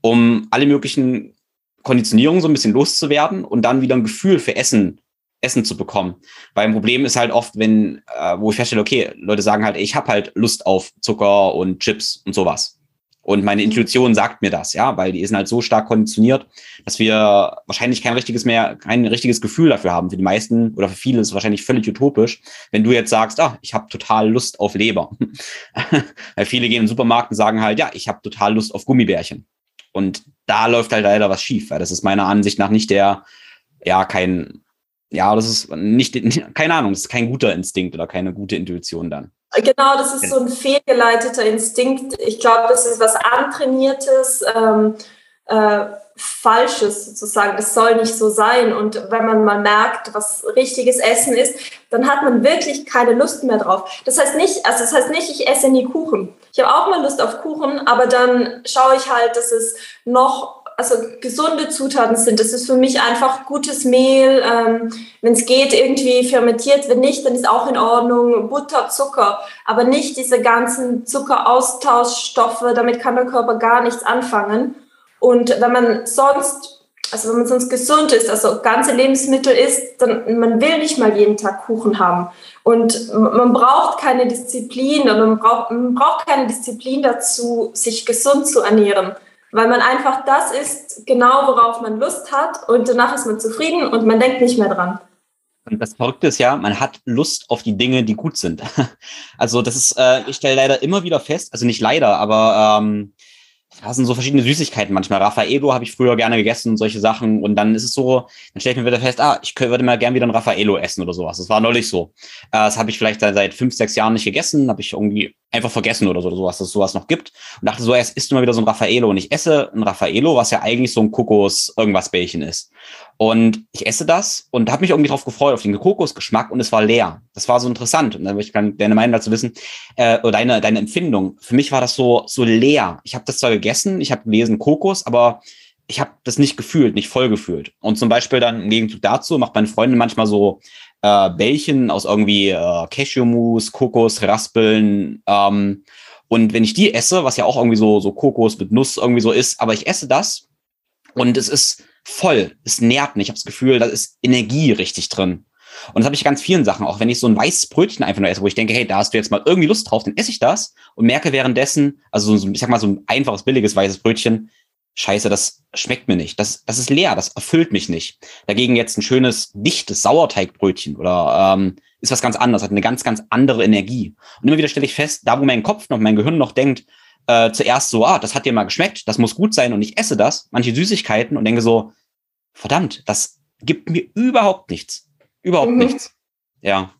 um alle möglichen Konditionierungen so ein bisschen loszuwerden und dann wieder ein Gefühl für Essen Essen zu bekommen. Weil ein Problem ist halt oft, wenn, äh, wo ich feststelle, okay, Leute sagen halt, ich habe halt Lust auf Zucker und Chips und sowas. Und meine mhm. Intuition sagt mir das, ja, weil die sind halt so stark konditioniert, dass wir wahrscheinlich kein richtiges mehr, kein richtiges Gefühl dafür haben. Für die meisten oder für viele ist es wahrscheinlich völlig utopisch, wenn du jetzt sagst, ah, ich habe total Lust auf Leber. <laughs> weil viele gehen in den Supermarkt und sagen halt, ja, ich habe total Lust auf Gummibärchen. Und da läuft halt leider was schief, weil das ist meiner Ansicht nach nicht der, ja, kein ja, das ist nicht, <laughs> keine Ahnung, das ist kein guter Instinkt oder keine gute Intuition dann. Genau, das ist so ein fehlgeleiteter Instinkt. Ich glaube, das ist was antrainiertes, ähm, äh, Falsches sozusagen. Das soll nicht so sein. Und wenn man mal merkt, was richtiges Essen ist, dann hat man wirklich keine Lust mehr drauf. Das heißt nicht, also das heißt nicht, ich esse nie Kuchen. Ich habe auch mal Lust auf Kuchen, aber dann schaue ich halt, dass es noch also gesunde Zutaten sind. Das ist für mich einfach gutes Mehl, ähm, wenn es geht, irgendwie fermentiert. Wenn nicht, dann ist auch in Ordnung Butter, Zucker, aber nicht diese ganzen Zuckeraustauschstoffe. Damit kann der Körper gar nichts anfangen. Und wenn man sonst, also wenn man sonst gesund ist, also ganze Lebensmittel isst, dann man will nicht mal jeden Tag Kuchen haben. Und man braucht keine Disziplin oder man braucht, man braucht keine Disziplin dazu, sich gesund zu ernähren weil man einfach das ist, genau worauf man Lust hat und danach ist man zufrieden und man denkt nicht mehr dran. Und das Verrückte ist ja, man hat Lust auf die Dinge, die gut sind. <laughs> Also das ist, äh, ich stelle leider immer wieder fest, also nicht leider, aber ähm, da sind so verschiedene Süßigkeiten manchmal. Raffaello habe ich früher gerne gegessen und solche Sachen. Und dann ist es so, dann stelle ich mir wieder fest, ah, ich würde mal gerne wieder ein Raffaello essen oder sowas. Das war neulich so. Äh, das habe ich vielleicht seit fünf, sechs Jahren nicht gegessen. Habe ich irgendwie einfach vergessen oder so, oder sowas, dass es sowas noch gibt. Und dachte so, erst isst du mal wieder so ein Raffaello. Und ich esse ein Raffaello, was ja eigentlich so ein Kokos-Irgendwas-Bällchen ist. Und ich esse das und habe mich irgendwie drauf gefreut, auf den Kokosgeschmack und es war leer. Das war so interessant. Und dann möchte ich gerne deine Meinung dazu wissen, äh, oder deine, deine Empfindung. Für mich war das so, so leer. Ich habe das zwar gegessen, ich habe gelesen Kokos, aber ich habe das nicht gefühlt, nicht voll gefühlt. Und zum Beispiel dann im Gegenzug dazu macht meine Freundin manchmal so äh, Bällchen aus irgendwie äh, Cashewmus, Kokos, Raspeln. Ähm, und wenn ich die esse, was ja auch irgendwie so, so Kokos mit Nuss irgendwie so ist, aber ich esse das und es ist voll, es nährt mich. Ich habe das Gefühl, da ist Energie richtig drin. Und das habe ich ganz vielen Sachen, auch wenn ich so ein weißes Brötchen einfach nur esse, wo ich denke, hey, da hast du jetzt mal irgendwie Lust drauf, dann esse ich das und merke währenddessen, also so, ich sag mal, so ein einfaches, billiges weißes Brötchen, scheiße, das schmeckt mir nicht. Das, das ist leer, das erfüllt mich nicht. Dagegen jetzt ein schönes, dichtes Sauerteigbrötchen oder ähm, ist was ganz anderes, hat eine ganz, ganz andere Energie. Und immer wieder stelle ich fest, da wo mein Kopf noch, mein Gehirn noch denkt, äh, zuerst so, ah, das hat dir mal geschmeckt, das muss gut sein und ich esse das, manche Süßigkeiten und denke so, verdammt, das gibt mir überhaupt nichts. Überhaupt mhm. nichts. Ja.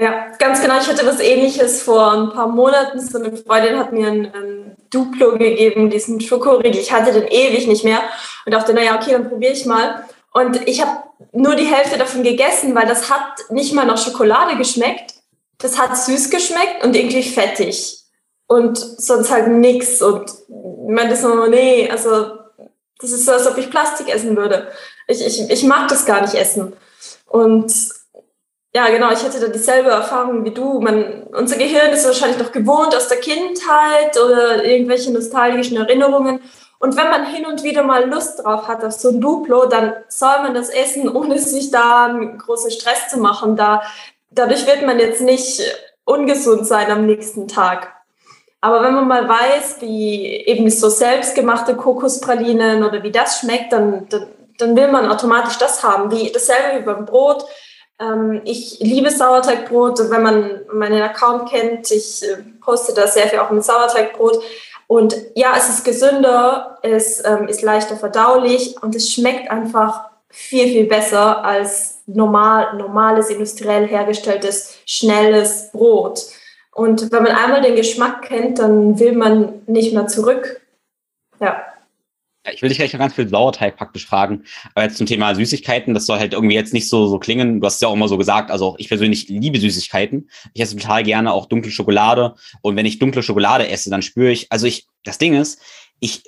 Ja, ganz genau. Ich hatte was ähnliches vor ein paar Monaten. So eine Freundin hat mir ein, ein Duplo gegeben, diesen Schokoriegel. Ich hatte den ewig nicht mehr und dachte, naja, okay, dann probiere ich mal. Und ich habe nur die Hälfte davon gegessen, weil das hat nicht mal nach Schokolade geschmeckt. Das hat süß geschmeckt und irgendwie fettig. Und sonst halt nichts. Und ich meinte so, nee, also das ist so, als ob ich Plastik essen würde. Ich, ich, ich mag das gar nicht essen. Und ja, genau, ich hatte da dieselbe Erfahrung wie du. Man, unser Gehirn ist wahrscheinlich noch gewohnt aus der Kindheit oder irgendwelche nostalgischen Erinnerungen. Und wenn man hin und wieder mal Lust drauf hat auf so ein Duplo, dann soll man das essen, <laughs> ohne sich da einen großen Stress zu machen. Da, dadurch wird man jetzt nicht ungesund sein am nächsten Tag. Aber wenn man mal weiß, wie eben so selbstgemachte Kokospralinen oder wie das schmeckt, dann, dann, dann will man automatisch das haben. Wie dasselbe wie beim Brot ich liebe Sauerteigbrot. Wenn man meinen Account kennt, ich äh, poste da sehr viel auch mit Sauerteigbrot. Und ja, es ist gesünder, es ähm, ist leichter verdaulich und es schmeckt einfach viel, viel besser als normal, normales, industriell hergestelltes, schnelles Brot. Und wenn man einmal den Geschmack kennt, dann will man nicht mehr zurück. Ja. Ich will dich gleich noch ganz viel Sauerteig praktisch fragen. Aber jetzt zum Thema Süßigkeiten, das soll halt irgendwie jetzt nicht so, so klingen. Du hast ja auch immer so gesagt, also ich persönlich liebe Süßigkeiten. Ich esse total gerne auch dunkle Schokolade. Und wenn ich dunkle Schokolade esse, dann spüre ich, also ich, das Ding ist, ich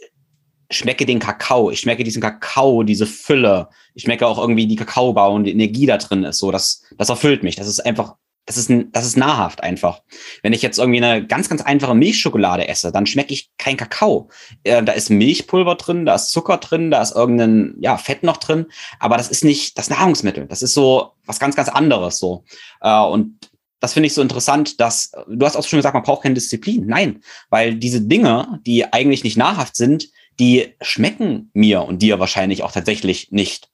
schmecke den Kakao. Ich schmecke diesen Kakao, diese Fülle. Ich schmecke auch irgendwie die Kakaobau und die Energie da drin ist so. Das, das erfüllt mich. Das ist einfach das ist, das ist nahrhaft einfach. Wenn ich jetzt irgendwie eine ganz, ganz einfache Milchschokolade esse, dann schmecke ich kein Kakao. Äh, da ist Milchpulver drin, da ist Zucker drin, da ist irgendein ja, Fett noch drin, aber das ist nicht das Nahrungsmittel. Das ist so was ganz, ganz anderes so. Äh, und das finde ich so interessant, dass du hast auch schon gesagt, man braucht keine Disziplin. Nein, weil diese Dinge, die eigentlich nicht nahrhaft sind, die schmecken mir und dir wahrscheinlich auch tatsächlich nicht.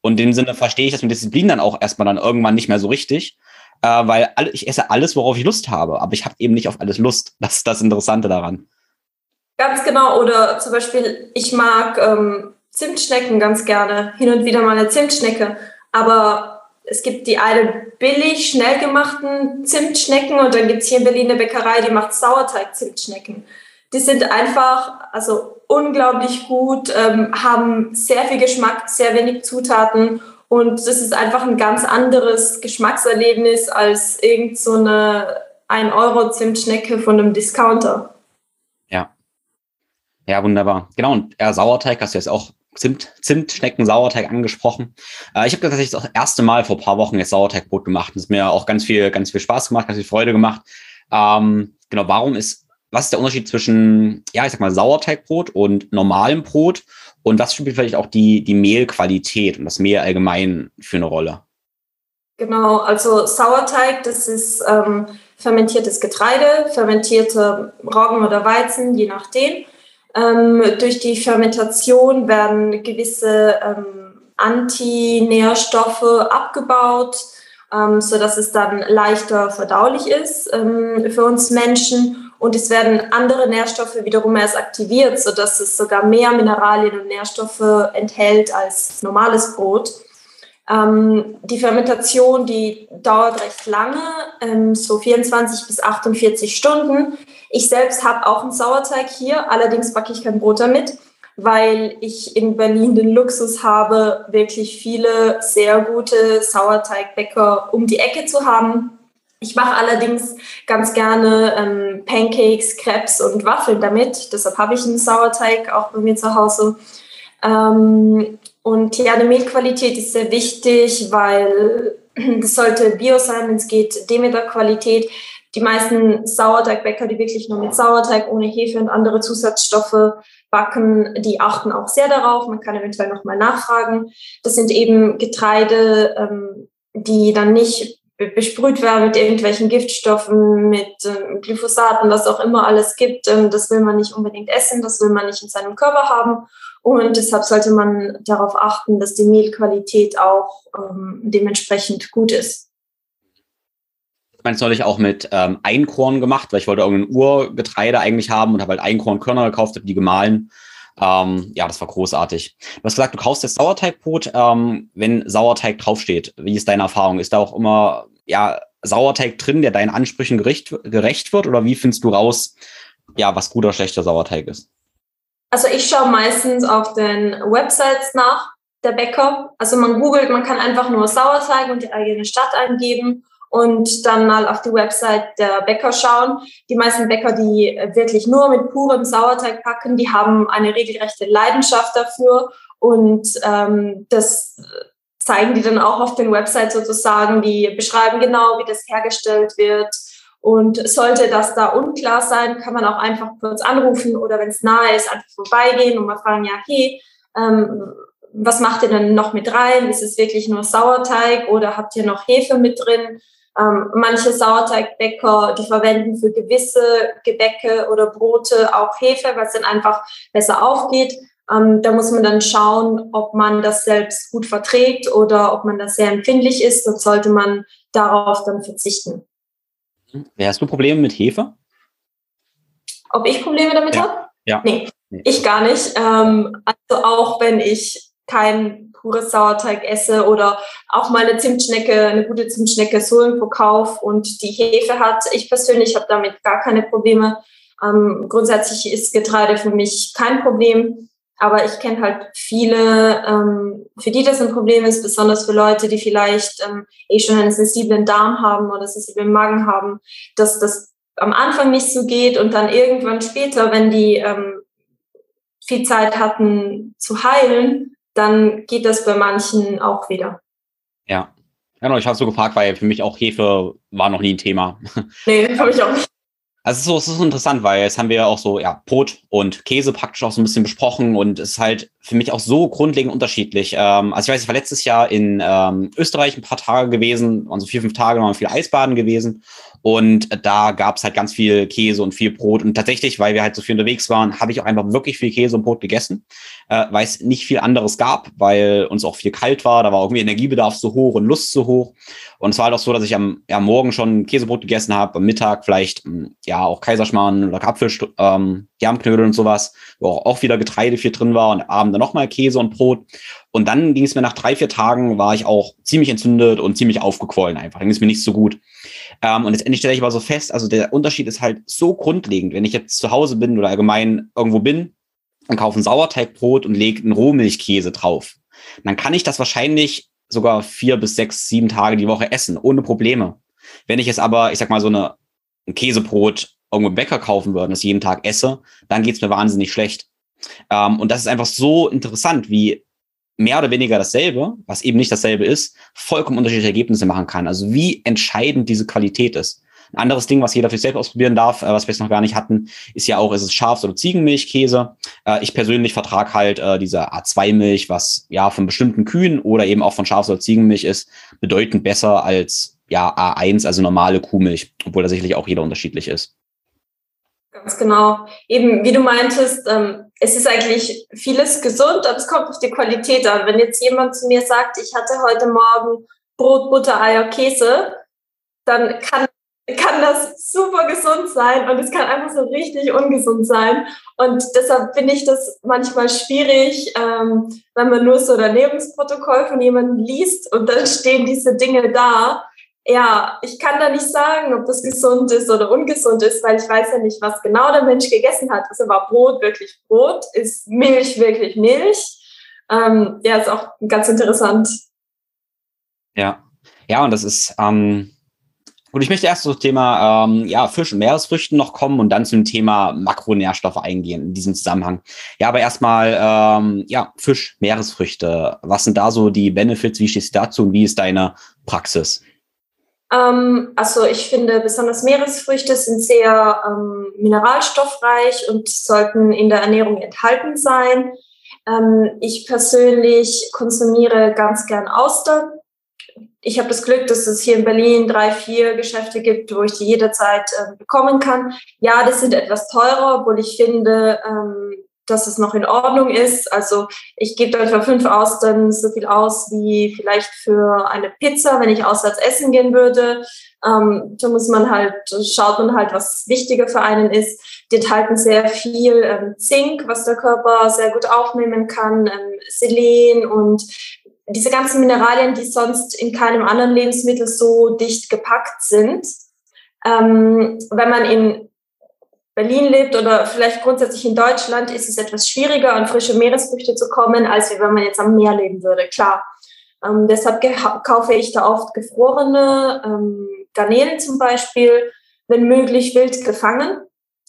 Und in dem Sinne verstehe ich das mit Disziplin dann auch erstmal dann irgendwann nicht mehr so richtig, äh, weil alle, ich esse alles, worauf ich Lust habe, aber ich habe eben nicht auf alles Lust. <laughs> Das ist das Interessante daran. Ganz genau. Oder zum Beispiel, ich mag ähm, Zimtschnecken ganz gerne. Hin und wieder mal eine Zimtschnecke. Aber es gibt die eine billig, schnell gemachten Zimtschnecken und dann gibt es hier in Berlin eine Bäckerei, die macht Sauerteig-Zimtschnecken. Die sind einfach, also unglaublich gut, ähm, haben sehr viel Geschmack, sehr wenig Zutaten und das ist einfach ein ganz anderes Geschmackserlebnis als irgend so eine 1-Euro-Zimtschnecke von einem Discounter. Ja. Ja, wunderbar. Genau, und ja, Sauerteig hast du jetzt auch Zimt, Zimtschnecken, Sauerteig angesprochen. Äh, ich habe tatsächlich das erste Mal vor ein paar Wochen jetzt Sauerteigbrot gemacht. Das ist mir auch ganz viel, ganz viel Spaß gemacht, ganz viel Freude gemacht. Ähm, genau, warum ist, was ist der Unterschied zwischen, ja, ich sag mal, Sauerteigbrot und normalem Brot? Und was spielt vielleicht auch die, die Mehlqualität und das Mehl allgemein für eine Rolle? Genau, also Sauerteig, das ist ähm, fermentiertes Getreide, fermentierte Roggen oder Weizen, je nachdem. Ähm, durch die Fermentation werden gewisse ähm, Antinährstoffe abgebaut, ähm, sodass es dann leichter verdaulich ist ähm, für uns Menschen und es werden andere Nährstoffe wiederum erst aktiviert, sodass es sogar mehr Mineralien und Nährstoffe enthält als normales Brot. Ähm, die Fermentation, die dauert recht lange, ähm, so 24 bis 48 Stunden. Ich selbst habe auch einen Sauerteig hier, allerdings backe ich kein Brot damit, weil ich in Berlin den Luxus habe, wirklich viele sehr gute Sauerteigbäcker um die Ecke zu haben. Ich mache allerdings ganz gerne ähm, Pancakes, Crepes und Waffeln damit. Deshalb habe ich einen Sauerteig auch bei mir zu Hause. Ähm, und ja, die Mehlqualität ist sehr wichtig, weil <clears throat> das sollte Bio sein, wenn es geht, Demeter-Qualität. Die meisten Sauerteigbäcker, die wirklich nur mit Sauerteig ohne Hefe und andere Zusatzstoffe backen, die achten auch sehr darauf. Man kann eventuell nochmal nachfragen. Das sind eben Getreide, ähm, die dann nicht besprüht werden mit irgendwelchen Giftstoffen, mit ähm, Glyphosaten, was auch immer alles gibt. Ähm, das will man nicht unbedingt essen, das will man nicht in seinem Körper haben. Und deshalb sollte man darauf achten, dass die Mehlqualität auch ähm, dementsprechend gut ist. Ich meine, es neulich auch mit ähm, Einkorn gemacht, weil ich wollte irgendein Urgetreide eigentlich haben und habe halt Einkornkörner gekauft, habe die gemahlen. Ähm, ja, das war großartig. Du hast gesagt, du kaufst jetzt Sauerteigbrot, ähm, wenn Sauerteig draufsteht. Wie ist deine Erfahrung? Ist da auch immer ja, Sauerteig drin, der deinen Ansprüchen gerecht, gerecht wird? Oder wie findest du raus, ja, was guter, schlechter Sauerteig ist? Also ich schaue meistens auf den Websites nach der Bäcker. Also man googelt, man kann einfach nur Sauerteig und die eigene Stadt eingeben und dann mal auf die Website der Bäcker schauen. Die meisten Bäcker, die wirklich nur mit purem Sauerteig packen, die haben eine regelrechte Leidenschaft dafür und ähm, das zeigen die dann auch auf den Websites sozusagen. Die beschreiben genau, wie das hergestellt wird und sollte das da unklar sein, kann man auch einfach kurz anrufen oder wenn es nahe ist, einfach vorbeigehen und mal fragen, ja, hey, ähm, was macht ihr denn noch mit rein? Ist es wirklich nur Sauerteig oder habt ihr noch Hefe mit drin? Ähm, manche Sauerteigbäcker, die verwenden für gewisse Gebäcke oder Brote auch Hefe, weil es dann einfach besser aufgeht. Ähm, da muss man dann schauen, ob man das selbst gut verträgt oder ob man das sehr empfindlich ist. Dann sollte man darauf dann verzichten. Hast du Probleme mit Hefe? Ob ich Probleme damit ja. habe? Ja. Nee, nee, ich gar nicht. Ähm, also auch wenn ich kein pures Sauerteig esse oder auch mal eine Zimtschnecke, eine gute Zimtschnecke so im Verkauf und die Hefe hat. Ich persönlich habe damit gar keine Probleme. Ähm, grundsätzlich ist Getreide für mich kein Problem. Aber ich kenne halt viele, ähm, für die das ein Problem ist, besonders für Leute, die vielleicht ähm, eh schon einen sensiblen Darm haben oder sensiblen Magen haben, dass das am Anfang nicht so geht und dann irgendwann später, wenn die ähm, viel Zeit hatten zu heilen, dann geht das bei manchen auch wieder. Ja. Genau, ich habe so gefragt, weil für mich auch Hefe war noch nie ein Thema. <laughs> Nee, habe ich auch nicht. Also es ist, so, es ist interessant, weil jetzt haben wir ja auch so, ja, Brot und Käse praktisch auch so ein bisschen besprochen und es ist halt für mich auch so grundlegend unterschiedlich. Ähm, also ich weiß, ich war letztes Jahr in ähm, Österreich ein paar Tage gewesen, waren so vier, fünf Tage, waren viel Eisbaden gewesen und da gab es halt ganz viel Käse und viel Brot. Und tatsächlich, weil wir halt so viel unterwegs waren, habe ich auch einfach wirklich viel Käse und Brot gegessen, äh, weil es nicht viel anderes gab, weil uns auch viel kalt war. Da war irgendwie Energiebedarf so hoch und Lust so hoch. Und es war halt auch so, dass ich am ja, Morgen schon Käsebrot gegessen habe, am Mittag vielleicht hm, ja auch Kaiserschmarrn oder Apfel, ähm, Germknödel und sowas, wo auch, wieder Getreide viel drin war und abends dann nochmal Käse und Brot. Und dann ging es mir nach drei, vier Tagen, war ich auch ziemlich entzündet und ziemlich aufgequollen einfach. Ging es mir nicht so gut. Ähm, und letztendlich stelle ich aber so fest, also der Unterschied ist halt so grundlegend, wenn ich jetzt zu Hause bin oder allgemein irgendwo bin und kaufe ein Sauerteigbrot und lege einen Rohmilchkäse drauf, dann kann ich das wahrscheinlich sogar vier bis sechs, sieben Tage die Woche essen, ohne Probleme. Wenn ich jetzt aber, ich sag mal, so eine, ein Käsebrot irgendwo im Bäcker kaufen würde und das jeden Tag esse, dann geht's mir wahnsinnig schlecht. Ähm, und das ist einfach so interessant, wie mehr oder weniger dasselbe, was eben nicht dasselbe ist, vollkommen unterschiedliche Ergebnisse machen kann. Also wie entscheidend diese Qualität ist. Ein anderes Ding, was jeder für sich selbst ausprobieren darf, äh, was wir jetzt noch gar nicht hatten, ist ja auch, ist es Schafs- oder Ziegenmilchkäse. Äh, ich persönlich vertrage halt äh, diese A2-Milch, was ja von bestimmten Kühen oder eben auch von Schafs- oder Ziegenmilch ist, bedeutend besser als ja A1, also normale Kuhmilch, obwohl da sicherlich auch jeder unterschiedlich ist. Ganz genau. Eben, wie du meintest, ähm, es ist eigentlich vieles gesund, aber es kommt auf die Qualität an. Wenn jetzt jemand zu mir sagt, ich hatte heute Morgen Brot, Butter, Eier, Käse, dann kann kann das super gesund sein und es kann einfach so richtig ungesund sein. Und deshalb finde ich das manchmal schwierig, ähm, wenn man nur so ein Ernährungsprotokoll von jemandem liest und dann stehen diese Dinge da. Ja, ich kann da nicht sagen, ob das gesund ist oder ungesund ist, weil ich weiß ja nicht, was genau der Mensch gegessen hat. Ist aber Brot wirklich Brot? Ist Milch wirklich Milch? Ähm, ja, ist auch ganz interessant. Ja, ja, und das ist, ähm, Gut, ich möchte erst zum Thema ähm, ja, Fisch und Meeresfrüchten noch kommen und dann zum Thema Makronährstoffe eingehen in diesem Zusammenhang. Ja, aber erstmal ähm, ja, Fisch, Meeresfrüchte. Was sind da so die Benefits? Wie stehst du dazu und wie ist deine Praxis? Ähm, also ich finde, besonders Meeresfrüchte sind sehr ähm, mineralstoffreich und sollten in der Ernährung enthalten sein. Ähm, ich persönlich konsumiere ganz gern Austern ich habe das Glück, dass es hier in Berlin drei, vier Geschäfte gibt, wo ich die jederzeit äh, bekommen kann. Ja, das sind etwas teurer, obwohl ich finde, ähm, dass es noch in Ordnung ist. Also ich gebe dann fünf Austern so viel aus wie vielleicht für eine Pizza, wenn ich auswärts essen gehen würde. Ähm, da muss man halt, schaut man halt, was wichtiger für einen ist. Die enthalten sehr viel ähm, Zink, was der Körper sehr gut aufnehmen kann, ähm, Selen und diese ganzen Mineralien, die sonst in keinem anderen Lebensmittel so dicht gepackt sind. Ähm, wenn man in Berlin lebt oder vielleicht grundsätzlich in Deutschland, ist es etwas schwieriger, an frische Meeresfrüchte zu kommen, als wenn man jetzt am Meer leben würde, klar. Ähm, deshalb kaufe ich da oft gefrorene ähm, Garnelen zum Beispiel, wenn möglich wild gefangen.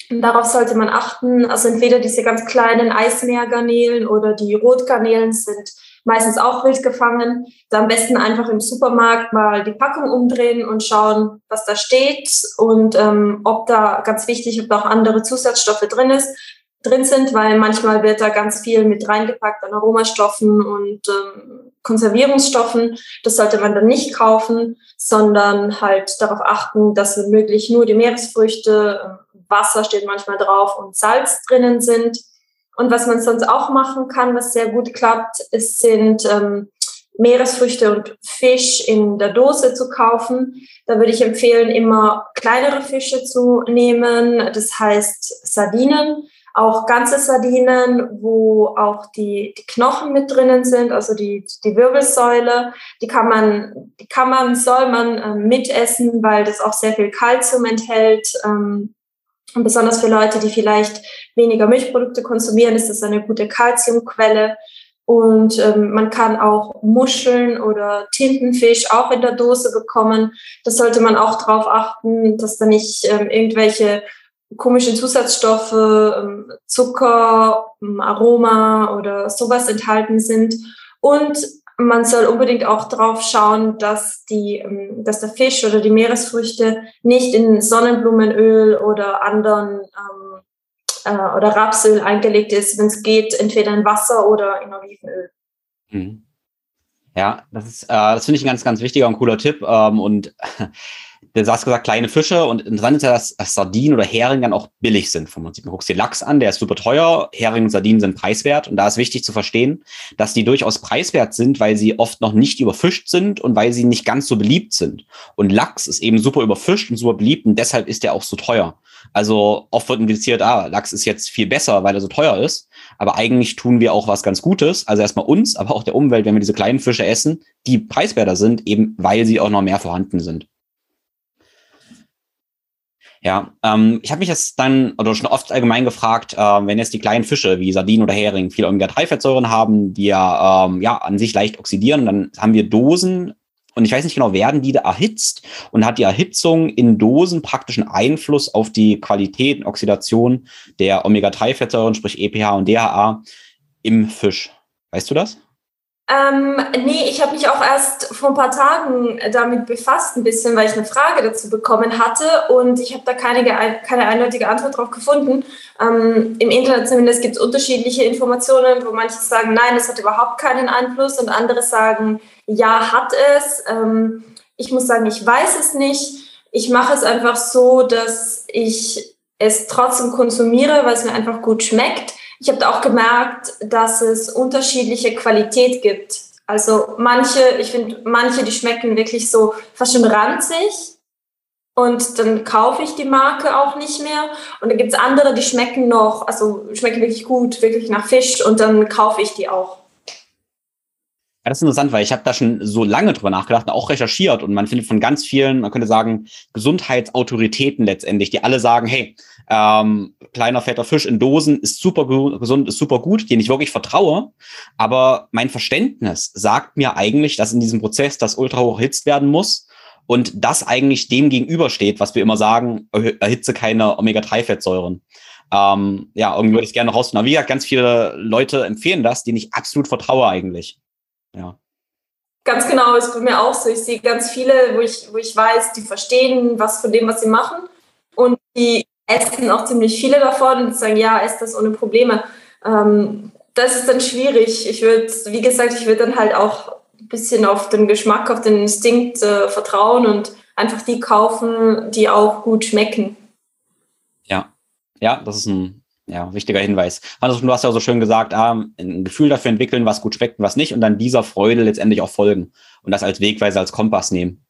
Und darauf sollte man achten. Also entweder diese ganz kleinen Eismeergarnelen oder die Rotgarnelen sind meistens auch wild gefangen. Da am besten einfach im Supermarkt mal die Packung umdrehen und schauen, was da steht und ähm, ob da ganz wichtig, ob da auch andere Zusatzstoffe drin ist drin sind, weil manchmal wird da ganz viel mit reingepackt an Aromastoffen und ähm, Konservierungsstoffen. Das sollte man dann nicht kaufen, sondern halt darauf achten, dass möglich nur die Meeresfrüchte, äh, Wasser steht manchmal drauf und Salz drinnen sind. Und was man sonst auch machen kann, was sehr gut klappt, ist, sind ähm, Meeresfrüchte und Fisch in der Dose zu kaufen. Da würde ich empfehlen, immer kleinere Fische zu nehmen. Das heißt Sardinen, auch ganze Sardinen, wo auch die, die Knochen mit drinnen sind, also die, die Wirbelsäule. Die kann man, die kann man, soll man äh, mitessen, weil das auch sehr viel Kalzium enthält. Ähm, und besonders für Leute, die vielleicht weniger Milchprodukte konsumieren, ist das eine gute Kalziumquelle. Und ähm, man kann auch Muscheln oder Tintenfisch auch in der Dose bekommen. Das sollte man auch darauf achten, dass da nicht ähm, irgendwelche komischen Zusatzstoffe, ähm, Zucker, ähm, Aroma oder sowas enthalten sind. Und man soll unbedingt auch drauf schauen, dass die, ähm, dass der Fisch oder die Meeresfrüchte nicht in Sonnenblumenöl oder anderen ähm, äh, oder Rapsöl eingelegt ist, wenn es geht, entweder in Wasser oder in Olivenöl. Mhm. Ja, das ist, äh, das finde ich ein ganz, ganz wichtiger und cooler Tipp. Ähm, und <laughs> du hast gesagt, kleine Fische und interessant ist ja, dass, Sardinen oder Hering dann auch billig sind vom Prinzip. Du guckst dir Lachs an, der ist super teuer, Hering und Sardinen sind preiswert und da ist wichtig zu verstehen, dass die durchaus preiswert sind, weil sie oft noch nicht überfischt sind und weil sie nicht ganz so beliebt sind. Und Lachs ist eben super überfischt und super beliebt und deshalb ist der auch so teuer. Also oft wird indiziert, ah, Lachs ist jetzt viel besser, weil er so teuer ist. Aber eigentlich tun wir auch was ganz Gutes. Also erstmal uns, aber auch der Umwelt, wenn wir diese kleinen Fische essen, die preiswerter sind, eben weil sie auch noch mehr vorhanden sind. Ja, ähm, ich habe mich jetzt dann oder schon oft allgemein gefragt, äh, wenn jetzt die kleinen Fische wie Sardinen oder Hering viel Omega-3-Fettsäuren haben, die ja, ähm, ja an sich leicht oxidieren, dann haben wir Dosen und ich weiß nicht genau, werden die da erhitzt und hat die Erhitzung in Dosen praktischen Einfluss auf die Qualität und Oxidation der Omega-3-Fettsäuren, sprich EPH und DHA im Fisch. Weißt du das? Ähm, nee, ich habe mich auch erst vor ein paar Tagen damit befasst, ein bisschen, weil ich eine Frage dazu bekommen hatte und ich habe da keine, keine eindeutige Antwort drauf gefunden. Ähm, Im Internet zumindest gibt es unterschiedliche Informationen, wo manche sagen, nein, das hat überhaupt keinen Einfluss und andere sagen, ja, hat es. Ähm, ich muss sagen, ich weiß es nicht. Ich mache es einfach so, dass ich es trotzdem konsumiere, weil es mir einfach gut schmeckt ich habe auch gemerkt, dass es unterschiedliche Qualität gibt. Also manche, ich finde, manche, die schmecken wirklich so fast schon ranzig. und dann kaufe ich die Marke auch nicht mehr. Und dann gibt es andere, die schmecken noch, also schmecken wirklich gut, wirklich nach Fisch und dann kaufe ich die auch. Ja, das ist interessant, weil ich habe da schon so lange drüber nachgedacht und auch recherchiert und man findet von ganz vielen, man könnte sagen, Gesundheitsautoritäten letztendlich, die alle sagen, hey, ähm, kleiner fetter Fisch in Dosen ist super gesund, ist super gut, den ich wirklich vertraue. Aber mein Verständnis sagt mir eigentlich, dass in diesem Prozess das ultra hoch erhitzt werden muss und das eigentlich dem gegenübersteht, was wir immer sagen, erhitze keine Omega-3-Fettsäuren. Ähm, ja, irgendwie würde ich gerne rausfinden. Aber wie gesagt, ganz viele Leute empfehlen das, denen ich absolut vertraue eigentlich. Ja. Ganz genau, ist bei mir auch so. Ich sehe ganz viele, wo ich, wo ich weiß, die verstehen was von dem, was sie machen. Und die essen auch ziemlich viele davon und sagen, ja, ess das ohne Probleme. Ähm, das ist dann schwierig. Ich würde, wie gesagt, ich würde dann halt auch ein bisschen auf den Geschmack, auf den Instinkt äh, vertrauen und einfach die kaufen, die auch gut schmecken. Ja, ja, das ist ein ja, wichtiger Hinweis. Hannes, du hast ja so schön gesagt, ah, ein Gefühl dafür entwickeln, was gut schmeckt und was nicht und dann dieser Freude letztendlich auch folgen und das als Wegweise, als Kompass nehmen.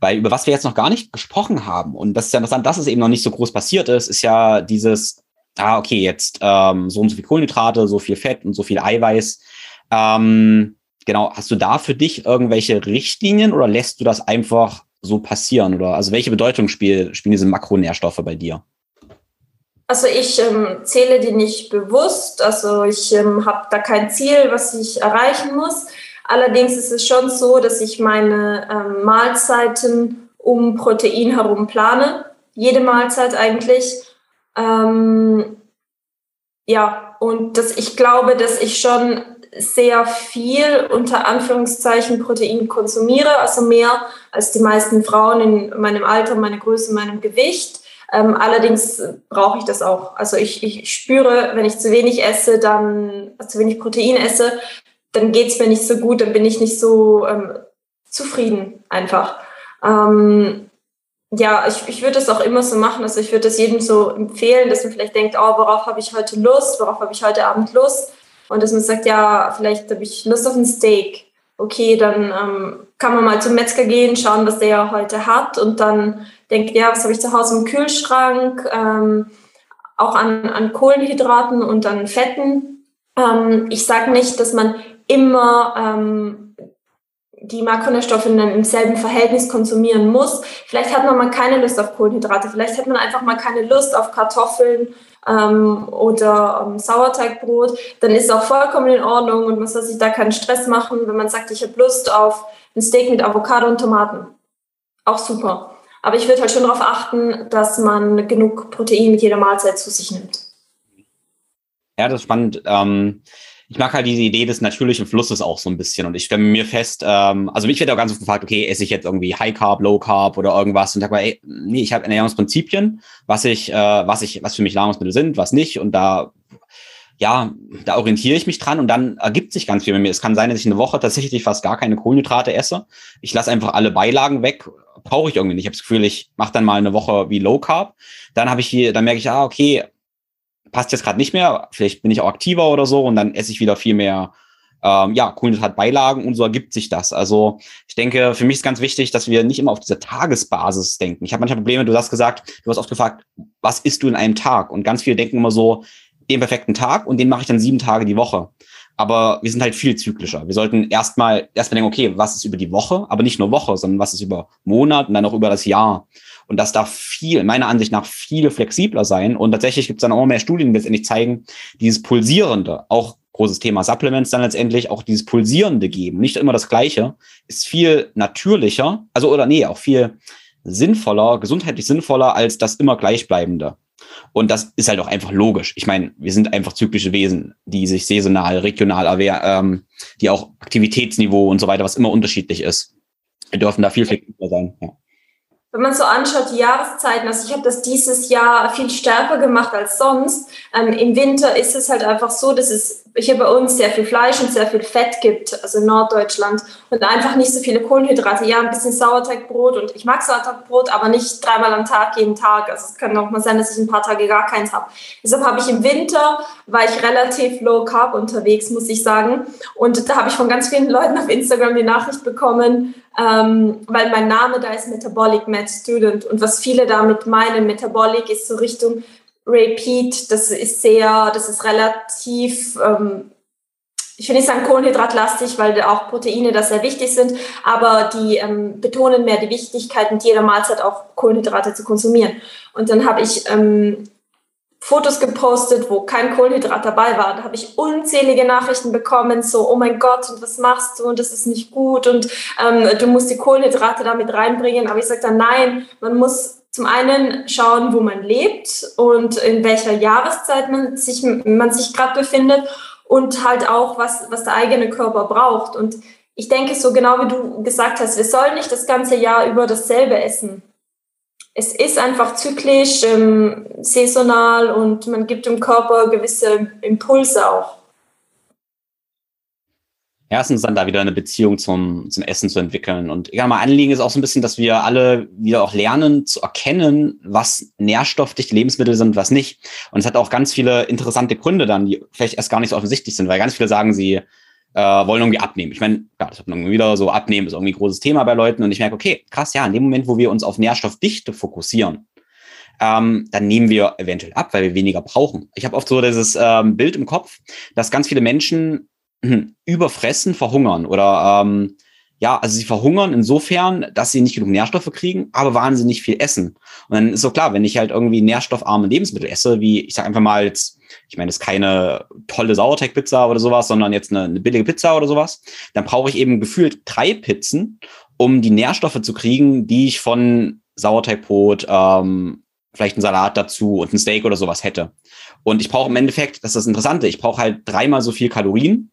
Weil über was wir jetzt noch gar nicht gesprochen haben und das ist ja interessant, dass es eben noch nicht so groß passiert ist, ist ja dieses, ah, okay, jetzt ähm, so und so viel Kohlenhydrate, so viel Fett und so viel Eiweiß. Ähm, genau, hast du da für dich irgendwelche Richtlinien oder lässt du das einfach so passieren? Oder also welche Bedeutung spiel, spielen diese Makronährstoffe bei dir? Also ich ähm, zähle die nicht bewusst, also ich ähm, habe da kein Ziel, was ich erreichen muss. Allerdings ist es schon so, dass ich meine ähm, Mahlzeiten um Protein herum plane. Jede Mahlzeit eigentlich. Ähm, ja, und dass ich glaube, dass ich schon sehr viel unter Anführungszeichen Protein konsumiere, also mehr als die meisten Frauen in meinem Alter, meiner Größe, meinem Gewicht. Ähm, allerdings brauche ich das auch. Also ich, ich spüre, wenn ich zu wenig esse, dann zu wenig Protein esse, dann geht es mir nicht so gut, dann bin ich nicht so ähm, zufrieden einfach. Ähm, ja, ich, ich würde das auch immer so machen. Also ich würde das jedem so empfehlen, dass man vielleicht denkt, oh, worauf habe ich heute Lust, worauf habe ich heute Abend Lust? Und dass man sagt, ja, vielleicht habe ich Lust auf ein Steak. Okay, dann ähm, kann man mal zum Metzger gehen, schauen, was der heute hat und dann denke, ja, was habe ich zu Hause im Kühlschrank, ähm, auch an, an Kohlenhydraten und an Fetten. Ähm, ich sage nicht, dass man immer ähm, die Makronährstoffe in einem selben Verhältnis konsumieren muss. Vielleicht hat man mal keine Lust auf Kohlenhydrate, vielleicht hat man einfach mal keine Lust auf Kartoffeln ähm, oder ähm, Sauerteigbrot. Dann ist es auch vollkommen in Ordnung und man soll sich da keinen Stress machen, wenn man sagt, ich habe Lust auf ein Steak mit Avocado und Tomaten. Auch super. Aber ich würde halt schon darauf achten, dass man genug Protein mit jeder Mahlzeit zu sich nimmt. Ja, das ist spannend. Ähm, ich mag halt diese Idee des natürlichen Flusses auch so ein bisschen. Und ich stelle mir fest, ähm, also mich wird auch ganz oft gefragt, okay, esse ich jetzt irgendwie High Carb, Low Carb oder irgendwas? Und sag mal, ey, nee, ich habe Ernährungsprinzipien, was ich, äh, was ich, was für mich Nahrungsmittel sind, was nicht. Und da ja, da orientiere ich mich dran und dann ergibt sich ganz viel bei mir. Es kann sein, dass ich eine Woche tatsächlich fast gar keine Kohlenhydrate esse. Ich lasse einfach alle Beilagen weg, brauche ich irgendwie nicht. Ich habe das Gefühl, ich mache dann mal eine Woche wie Low Carb. Dann habe ich hier, dann merke ich, ah, okay, passt jetzt gerade nicht mehr. Vielleicht bin ich auch aktiver oder so und dann esse ich wieder viel mehr ähm, ja, Kohlenhydratbeilagen und so ergibt sich das. Also ich denke, für mich ist ganz wichtig, dass wir nicht immer auf diese Tagesbasis denken. Ich habe manchmal Probleme, du hast gesagt, du hast oft gefragt, was isst du in einem Tag? Und ganz viele denken immer so, den perfekten Tag und den mache ich dann sieben Tage die Woche. Aber wir sind halt viel zyklischer. Wir sollten erstmal erstmal denken, okay, was ist über die Woche, aber nicht nur Woche, sondern was ist über Monat und dann auch über das Jahr. Und das darf viel, meiner Ansicht nach, viel flexibler sein. Und tatsächlich gibt es dann auch mehr Studien, die letztendlich zeigen, dieses Pulsierende, auch großes Thema Supplements dann letztendlich, auch dieses Pulsierende geben, nicht immer das Gleiche, ist viel natürlicher, also oder nee, auch viel sinnvoller, gesundheitlich sinnvoller als das immer gleichbleibende. Und das ist halt auch einfach logisch. Ich meine, wir sind einfach zyklische Wesen, die sich saisonal, regional ähm, die auch Aktivitätsniveau und so weiter, was immer unterschiedlich ist. Wir dürfen da viel flexibler sein. Ja. Wenn man so anschaut, die Jahreszeiten, also ich habe das dieses Jahr viel stärker gemacht als sonst. Ähm, Im Winter ist es halt einfach so, dass es hier bei uns sehr viel Fleisch und sehr viel Fett gibt, also in Norddeutschland und einfach nicht so viele Kohlenhydrate. Ja, ein bisschen Sauerteigbrot und ich mag Sauerteigbrot, aber nicht dreimal am Tag, jeden Tag. Also es kann auch mal sein, dass ich ein paar Tage gar keins habe. Deshalb habe ich im Winter, war ich relativ low carb unterwegs, muss ich sagen. Und da habe ich von ganz vielen Leuten auf Instagram die Nachricht bekommen, ähm, weil mein Name da ist Metabolic Med Student. Und was viele damit meinen, Metabolic ist so Richtung Repeat, das ist sehr, das ist relativ, ähm, ich will nicht sagen kohlenhydratlastig, weil auch Proteine da sehr wichtig sind, aber die ähm, betonen mehr die Wichtigkeit, mit jeder Mahlzeit auch Kohlenhydrate zu konsumieren. Und dann habe ich ähm, Fotos gepostet, wo kein Kohlenhydrat dabei war. Da habe ich unzählige Nachrichten bekommen, so, oh mein Gott, und was machst du? Und das ist nicht gut und ähm, du musst die Kohlenhydrate damit reinbringen. Aber ich sage dann, nein, man muss zum einen schauen, wo man lebt und in welcher Jahreszeit man sich, man sich gerade befindet und halt auch, was, was der eigene Körper braucht. Und ich denke, so genau wie du gesagt hast, wir sollen nicht das ganze Jahr über dasselbe essen. Es ist einfach zyklisch, ähm, saisonal und man gibt dem Körper gewisse Impulse auch erstens dann da wieder eine Beziehung zum, zum Essen zu entwickeln. Und ja, mein Anliegen ist auch so ein bisschen, dass wir alle wieder auch lernen zu erkennen, was nährstoffdichte Lebensmittel sind, was nicht. Und es hat auch ganz viele interessante Gründe dann, die vielleicht erst gar nicht so offensichtlich sind, weil ganz viele sagen, sie äh, wollen irgendwie abnehmen. Ich meine, ja, das hat irgendwie wieder so abnehmen ist irgendwie ein großes Thema bei Leuten. Und ich merke, okay, krass, ja, in dem Moment, wo wir uns auf Nährstoffdichte fokussieren, ähm, dann nehmen wir eventuell ab, weil wir weniger brauchen. Ich habe oft so dieses ähm, Bild im Kopf, dass ganz viele Menschen hm, überfressen, verhungern oder ähm, ja, also sie verhungern insofern, dass sie nicht genug Nährstoffe kriegen, aber wahnsinnig viel essen. Und dann ist so klar, wenn ich halt irgendwie nährstoffarme Lebensmittel esse, wie ich sag einfach mal jetzt, ich meine, das ist keine tolle Sauerteigpizza oder sowas, sondern jetzt eine, eine billige Pizza oder sowas, dann brauche ich eben gefühlt drei Pizzen, um die Nährstoffe zu kriegen, die ich von Sauerteigbrot, ähm, vielleicht ein Salat dazu und ein Steak oder sowas hätte. Und ich brauche im Endeffekt, das ist das Interessante, ich brauche halt dreimal so viel Kalorien,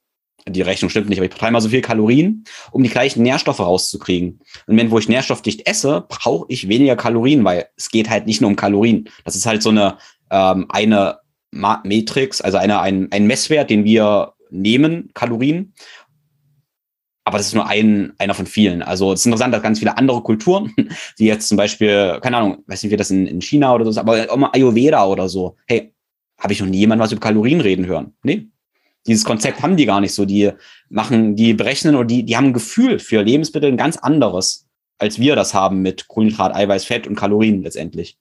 die Rechnung stimmt nicht, aber ich brauche dreimal so viel Kalorien, um die gleichen Nährstoffe rauszukriegen. Und wenn, wo ich nährstoffdicht esse, brauche ich weniger Kalorien, weil es geht halt nicht nur um Kalorien. Das ist halt so eine, ähm, eine Matrix, also eine, ein, ein Messwert, den wir nehmen, Kalorien. Aber das ist nur ein, einer von vielen. Also es ist interessant, dass ganz viele andere Kulturen, <laughs> die jetzt zum Beispiel, keine Ahnung, weiß nicht, wie das in, in China oder so ist, aber auch mal Ayurveda oder so. Hey, habe ich noch nie jemand was über Kalorien reden hören? Nee, dieses Konzept haben die gar nicht so. Die machen, die berechnen oder die, die haben ein Gefühl für Lebensmittel ein ganz anderes, als wir das haben mit Kohlenhydrat, Eiweiß, Fett und Kalorien letztendlich.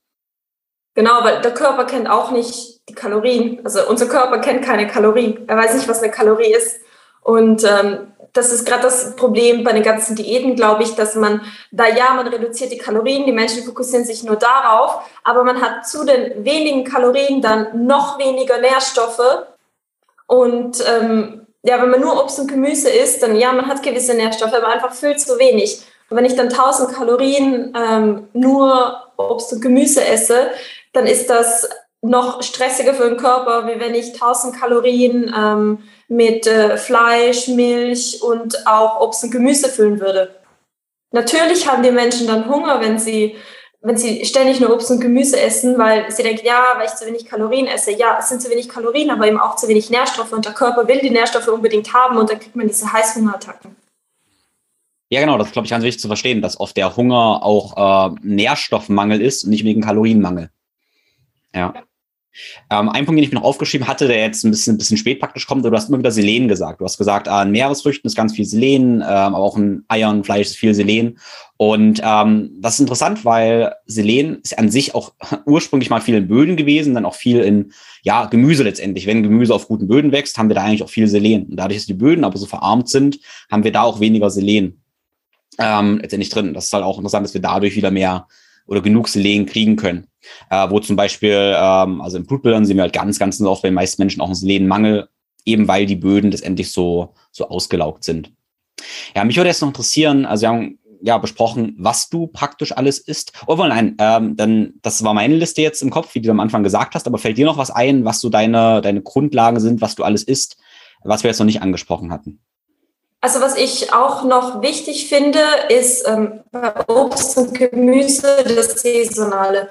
Genau, weil der Körper kennt auch nicht die Kalorien. Also unser Körper kennt keine Kalorien. Er weiß nicht, was eine Kalorie ist. Und ähm, das ist gerade das Problem bei den ganzen Diäten, glaube ich, dass man da ja, man reduziert die Kalorien, die Menschen fokussieren sich nur darauf, aber man hat zu den wenigen Kalorien dann noch weniger Nährstoffe und ähm, ja, wenn man nur Obst und Gemüse isst, dann ja, man hat gewisse Nährstoffe, aber einfach viel zu wenig. Und wenn ich dann 1000 Kalorien ähm, nur Obst und Gemüse esse, dann ist das noch stressiger für den Körper, wie wenn ich 1000 Kalorien ähm, mit äh, Fleisch, Milch und auch Obst und Gemüse füllen würde. Natürlich haben die Menschen dann Hunger, wenn sie wenn sie ständig nur Obst und Gemüse essen, weil sie denken, ja, weil ich zu wenig Kalorien esse. Ja, es sind zu wenig Kalorien, aber eben auch zu wenig Nährstoffe und der Körper will die Nährstoffe unbedingt haben und dann kriegt man diese Heißhungerattacken. Ja, genau, das glaube ich ganz wichtig zu verstehen, dass oft der Hunger auch äh, Nährstoffmangel ist und nicht wegen Kalorienmangel. Ja. Ähm, ein Punkt, den ich mir noch aufgeschrieben hatte, der jetzt ein bisschen, ein bisschen spät praktisch kommt, du hast immer wieder Selen gesagt. Du hast gesagt, an äh, Meeresfrüchten ist ganz viel Selen, ähm, aber auch in Eiern, Fleisch ist viel Selen. Und ähm, das ist interessant, weil Selen ist an sich auch <laughs> ursprünglich mal viel in Böden gewesen, dann auch viel in ja, Gemüse letztendlich. Wenn Gemüse auf guten Böden wächst, haben wir da eigentlich auch viel Selen. Und dadurch, dass die Böden aber so verarmt sind, haben wir da auch weniger Selen ähm, letztendlich drin. Das ist halt auch interessant, dass wir dadurch wieder mehr oder genug Selen kriegen können. Äh, wo zum Beispiel, ähm, also in Blutbildern sehen wir halt ganz, ganz oft bei den meisten Menschen auch einen Selenmangel, eben weil die Böden letztendlich so, so ausgelaugt sind. Ja, mich würde jetzt noch interessieren, also wir haben ja besprochen, was du praktisch alles isst. Oh, nein, ähm, dann, das war meine Liste jetzt im Kopf, wie du am Anfang gesagt hast, aber fällt dir noch was ein, was so deine, deine Grundlagen sind, was du alles isst, was wir jetzt noch nicht angesprochen hatten? Also was ich auch noch wichtig finde, ist ähm, bei Obst und Gemüse das Saisonale.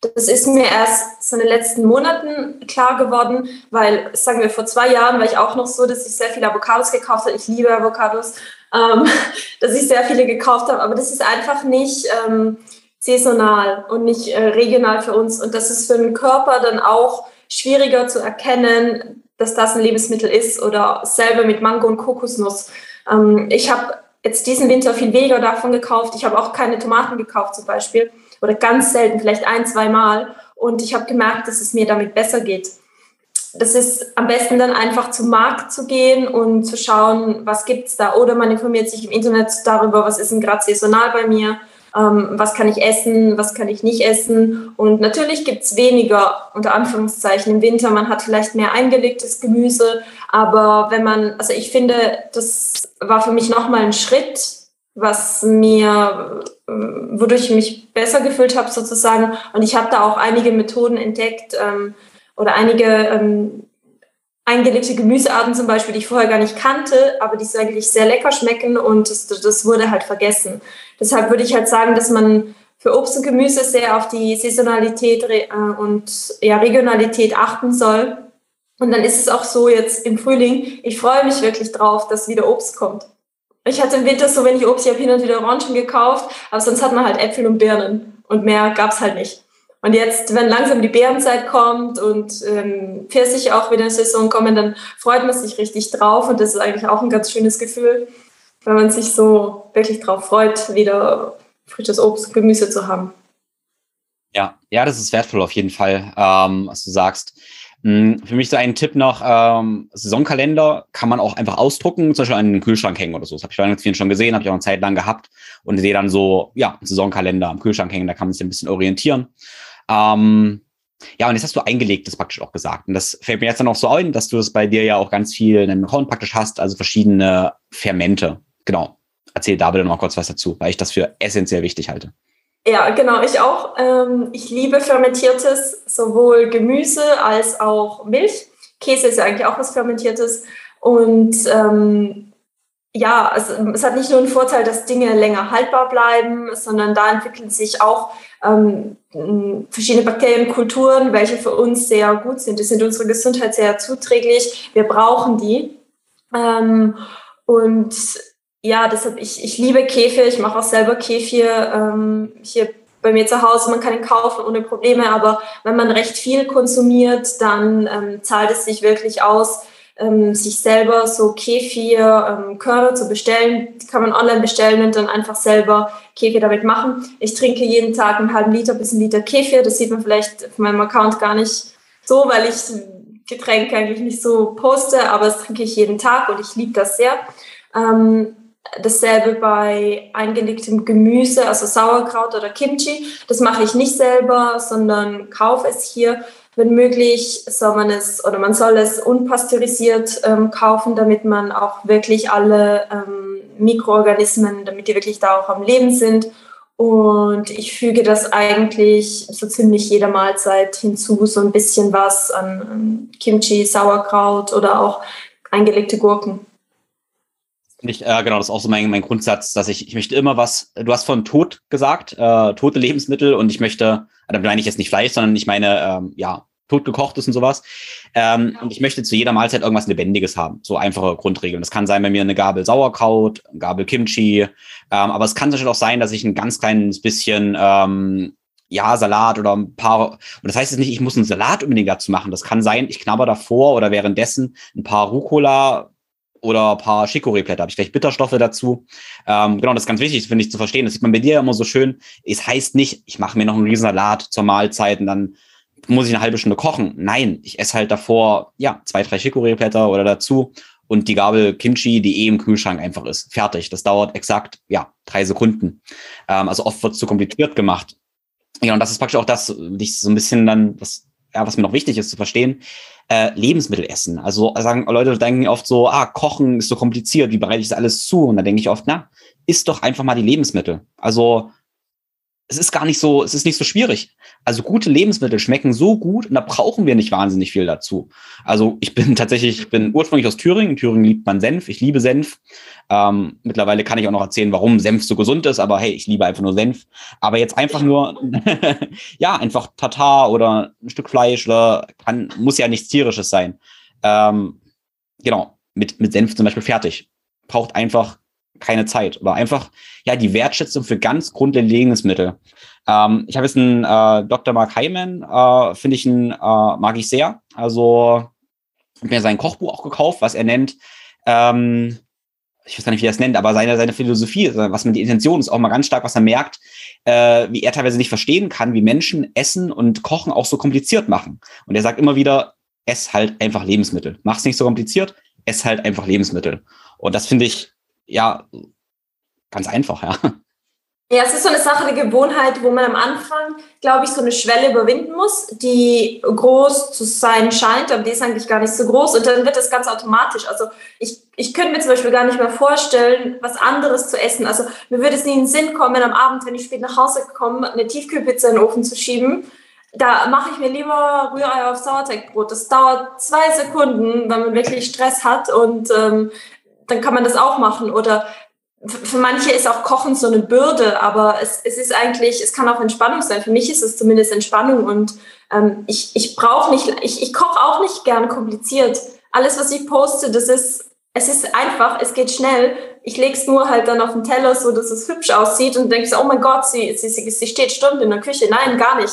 Das ist mir erst so in den letzten Monaten klar geworden, weil, sagen wir, vor zwei Jahren war ich auch noch so, dass ich sehr viele Avocados gekauft habe. Ich liebe Avocados, ähm, <laughs> dass ich sehr viele gekauft habe, aber das ist einfach nicht ähm, saisonal und nicht äh, regional für uns. Und das ist für den Körper dann auch schwieriger zu erkennen, dass das ein Lebensmittel ist oder selber mit Mango und Kokosnuss. Ähm, ich habe jetzt diesen Winter viel weniger davon gekauft. Ich habe auch keine Tomaten gekauft zum Beispiel oder ganz selten, vielleicht ein, zwei Mal. Und ich habe gemerkt, dass es mir damit besser geht. Das ist am besten dann einfach zum Markt zu gehen und zu schauen, was gibt es da. Oder man informiert sich im Internet darüber, was ist denn gerade saisonal bei mir, ähm, was kann ich essen, was kann ich nicht essen. Und natürlich gibt es weniger, unter Anführungszeichen, im Winter. Man hat vielleicht mehr eingelegtes Gemüse. Aber wenn man, also ich finde, das war für mich nochmal ein Schritt, was mir, äh, wodurch ich mich besser gefühlt habe sozusagen. Und ich habe da auch einige Methoden entdeckt ähm, oder einige ähm, eingelegte Gemüsearten zum Beispiel, die ich vorher gar nicht kannte, aber die eigentlich sehr lecker schmecken und das, das wurde halt vergessen. Deshalb würde ich halt sagen, dass man für Obst und Gemüse sehr auf die Saisonalität äh, und ja, Regionalität achten soll. Und dann ist es auch so jetzt im Frühling, ich freue mich wirklich drauf, dass wieder Obst kommt. Ich hatte im Winter so wenig Obst, ich habe hin und wieder Orangen gekauft, aber sonst hat man halt Äpfel und Birnen und mehr gab es halt nicht. Und jetzt, wenn langsam die Beerenzeit kommt und ähm, Pfirsiche auch wieder in Saison kommen, dann freut man sich richtig drauf und das ist eigentlich auch ein ganz schönes Gefühl, wenn man sich so wirklich drauf freut, wieder frisches Obst, Gemüse zu haben. Ja, ja, das ist wertvoll auf jeden Fall, ähm, was du sagst. Hm, für mich so ein Tipp noch, ähm, Saisonkalender kann man auch einfach ausdrucken, zum Beispiel an den Kühlschrank hängen oder so. Das habe ich vielen schon gesehen, habe ich auch eine Zeit lang gehabt und sehe dann so, ja, Saisonkalender am Kühlschrank hängen, da kann man sich ein bisschen orientieren. Ähm, ja, und jetzt hast du eingelegtes praktisch auch gesagt. Und das fällt mir jetzt dann auch so ein, dass du es bei dir ja auch ganz viel in deinem Account praktisch hast, also verschiedene Fermente. Genau. Erzähl da bitte noch kurz was dazu, weil ich das für essentiell wichtig halte. Ja, genau, ich auch. Ähm, ich liebe fermentiertes, sowohl Gemüse als auch Milch. Käse ist ja eigentlich auch was Fermentiertes. Und ähm, ja, also, es hat nicht nur einen Vorteil, dass Dinge länger haltbar bleiben, sondern da entwickeln sich auch ähm, verschiedene Bakterienkulturen, welche für uns sehr gut sind. Die sind unserer Gesundheit sehr zuträglich. Wir brauchen die. Ähm, und ja, deshalb, ich, ich liebe Kefir, ich mache auch selber Kefir ähm, hier bei mir zu Hause, man kann ihn kaufen ohne Probleme, aber wenn man recht viel konsumiert, dann ähm, zahlt es sich wirklich aus, ähm, sich selber so Kefir-Körner ähm, zu bestellen. Die kann man online bestellen und dann einfach selber Kefir damit machen. Ich trinke jeden Tag einen halben Liter bis einen Liter Kefir. Das sieht man vielleicht auf meinem Account gar nicht so, weil ich Getränke eigentlich nicht so poste, aber das trinke ich jeden Tag und ich liebe das sehr. Ähm, dasselbe bei eingelegtem Gemüse, also Sauerkraut oder Kimchi. Das mache ich nicht selber, sondern kaufe es hier wenn möglich, soll man es oder man soll es unpasteurisiert ähm, kaufen, damit man auch wirklich alle ähm, Mikroorganismen, damit die wirklich da auch am Leben sind. Und ich füge das eigentlich so ziemlich jeder Mahlzeit hinzu, so ein bisschen was an, an Kimchi, Sauerkraut oder auch eingelegte Gurken. Ich, äh, genau, das ist auch so mein, mein Grundsatz, dass ich, ich möchte immer was, du hast von Tod gesagt, äh, tote Lebensmittel und ich möchte, da meine ich jetzt nicht Fleisch, sondern ich meine, ähm, ja, totgekochtes und sowas. Ähm, und ich möchte zu jeder Mahlzeit irgendwas Lebendiges haben. So einfache Grundregeln. Das kann sein bei mir eine Gabel Sauerkraut, eine Gabel Kimchi. Ähm, aber es kann natürlich auch sein, dass ich ein ganz kleines bisschen ähm, ja, Salat oder ein paar, und das heißt jetzt nicht, ich muss einen Salat unbedingt dazu machen. Das kann sein, ich knabber davor oder währenddessen ein paar Rucola oder ein paar Chicorée-Blätter, habe ich gleich Bitterstoffe dazu. Ähm, genau, das ist ganz wichtig, finde ich, zu verstehen. Das sieht man bei dir immer so schön. Es heißt nicht, ich mache mir noch einen riesen Salat zur Mahlzeit und dann muss ich eine halbe Stunde kochen. Nein, ich esse halt davor, ja, zwei, drei Chicorée-Blätter oder dazu und die Gabel Kimchi, die eh im Kühlschrank einfach ist. Fertig. Das dauert exakt, ja, drei Sekunden. Ähm, also oft wird es zu kompliziert gemacht. Ja, und das ist praktisch auch das, ich so ein bisschen dann, was, ja, was mir noch wichtig ist zu verstehen, äh, Lebensmittel essen. Also sagen Leute denken oft so, ah, Kochen ist so kompliziert, wie bereite ich das alles zu? Und da denke ich oft, na, isst doch einfach mal die Lebensmittel. Also es ist gar nicht so, es ist nicht so schwierig. Also gute Lebensmittel schmecken so gut und da brauchen wir nicht wahnsinnig viel dazu. Also ich bin <laughs> tatsächlich, ich bin ursprünglich aus Thüringen. In Thüringen liebt man Senf. Ich liebe Senf. Ähm, mittlerweile kann ich auch noch erzählen, warum Senf so gesund ist, aber hey, ich liebe einfach nur Senf. Aber jetzt einfach nur, <laughs> ja, einfach Tatar oder ein Stück Fleisch oder kann, muss ja nichts tierisches sein. Ähm, genau, mit, mit Senf zum Beispiel fertig. Braucht einfach keine Zeit, aber einfach ja die Wertschätzung für ganz grundlegende Lebensmittel. Ähm, ich habe jetzt einen äh, Dr. Mark Hyman, äh, finde ich einen, äh, mag ich sehr. Also habe mir sein Kochbuch auch gekauft, was er nennt. Ähm, ich weiß gar nicht, wie er es nennt, aber seine, seine Philosophie, was man die Intention ist, auch mal ganz stark, was er merkt, äh, wie er teilweise nicht verstehen kann, wie Menschen Essen und Kochen auch so kompliziert machen. Und er sagt immer wieder, ess halt einfach Lebensmittel. Mach's nicht so kompliziert, ess halt einfach Lebensmittel. Und das finde ich ja, ganz einfach, ja. Ja, es ist so eine Sache der Gewohnheit, wo man am Anfang, glaube ich, so eine Schwelle überwinden muss, die groß zu sein scheint, aber die ist eigentlich gar nicht so groß und dann wird das ganz automatisch. Also ich, ich könnte mir zum Beispiel gar nicht mehr vorstellen, was anderes zu essen. Also mir würde es nie in den Sinn kommen, am Abend, wenn ich spät nach Hause komme, eine Tiefkühlpizza in den Ofen zu schieben. Da mache ich mir lieber Rührei auf Sauerteigbrot. Das dauert zwei Sekunden, wenn man wirklich Stress hat und ähm, dann kann man das auch machen. Oder für manche ist auch Kochen so eine Bürde, aber es, es ist eigentlich, es kann auch Entspannung sein. Für mich ist es zumindest Entspannung und ähm, ich, ich brauche nicht, ich, ich koche auch nicht gerne kompliziert. Alles, was ich poste, das ist, es ist einfach, es geht schnell. Ich lege es nur halt dann auf den Teller, so dass es hübsch aussieht und denkst, oh mein Gott, sie, sie, sie steht Stunden in der Küche. Nein, gar nicht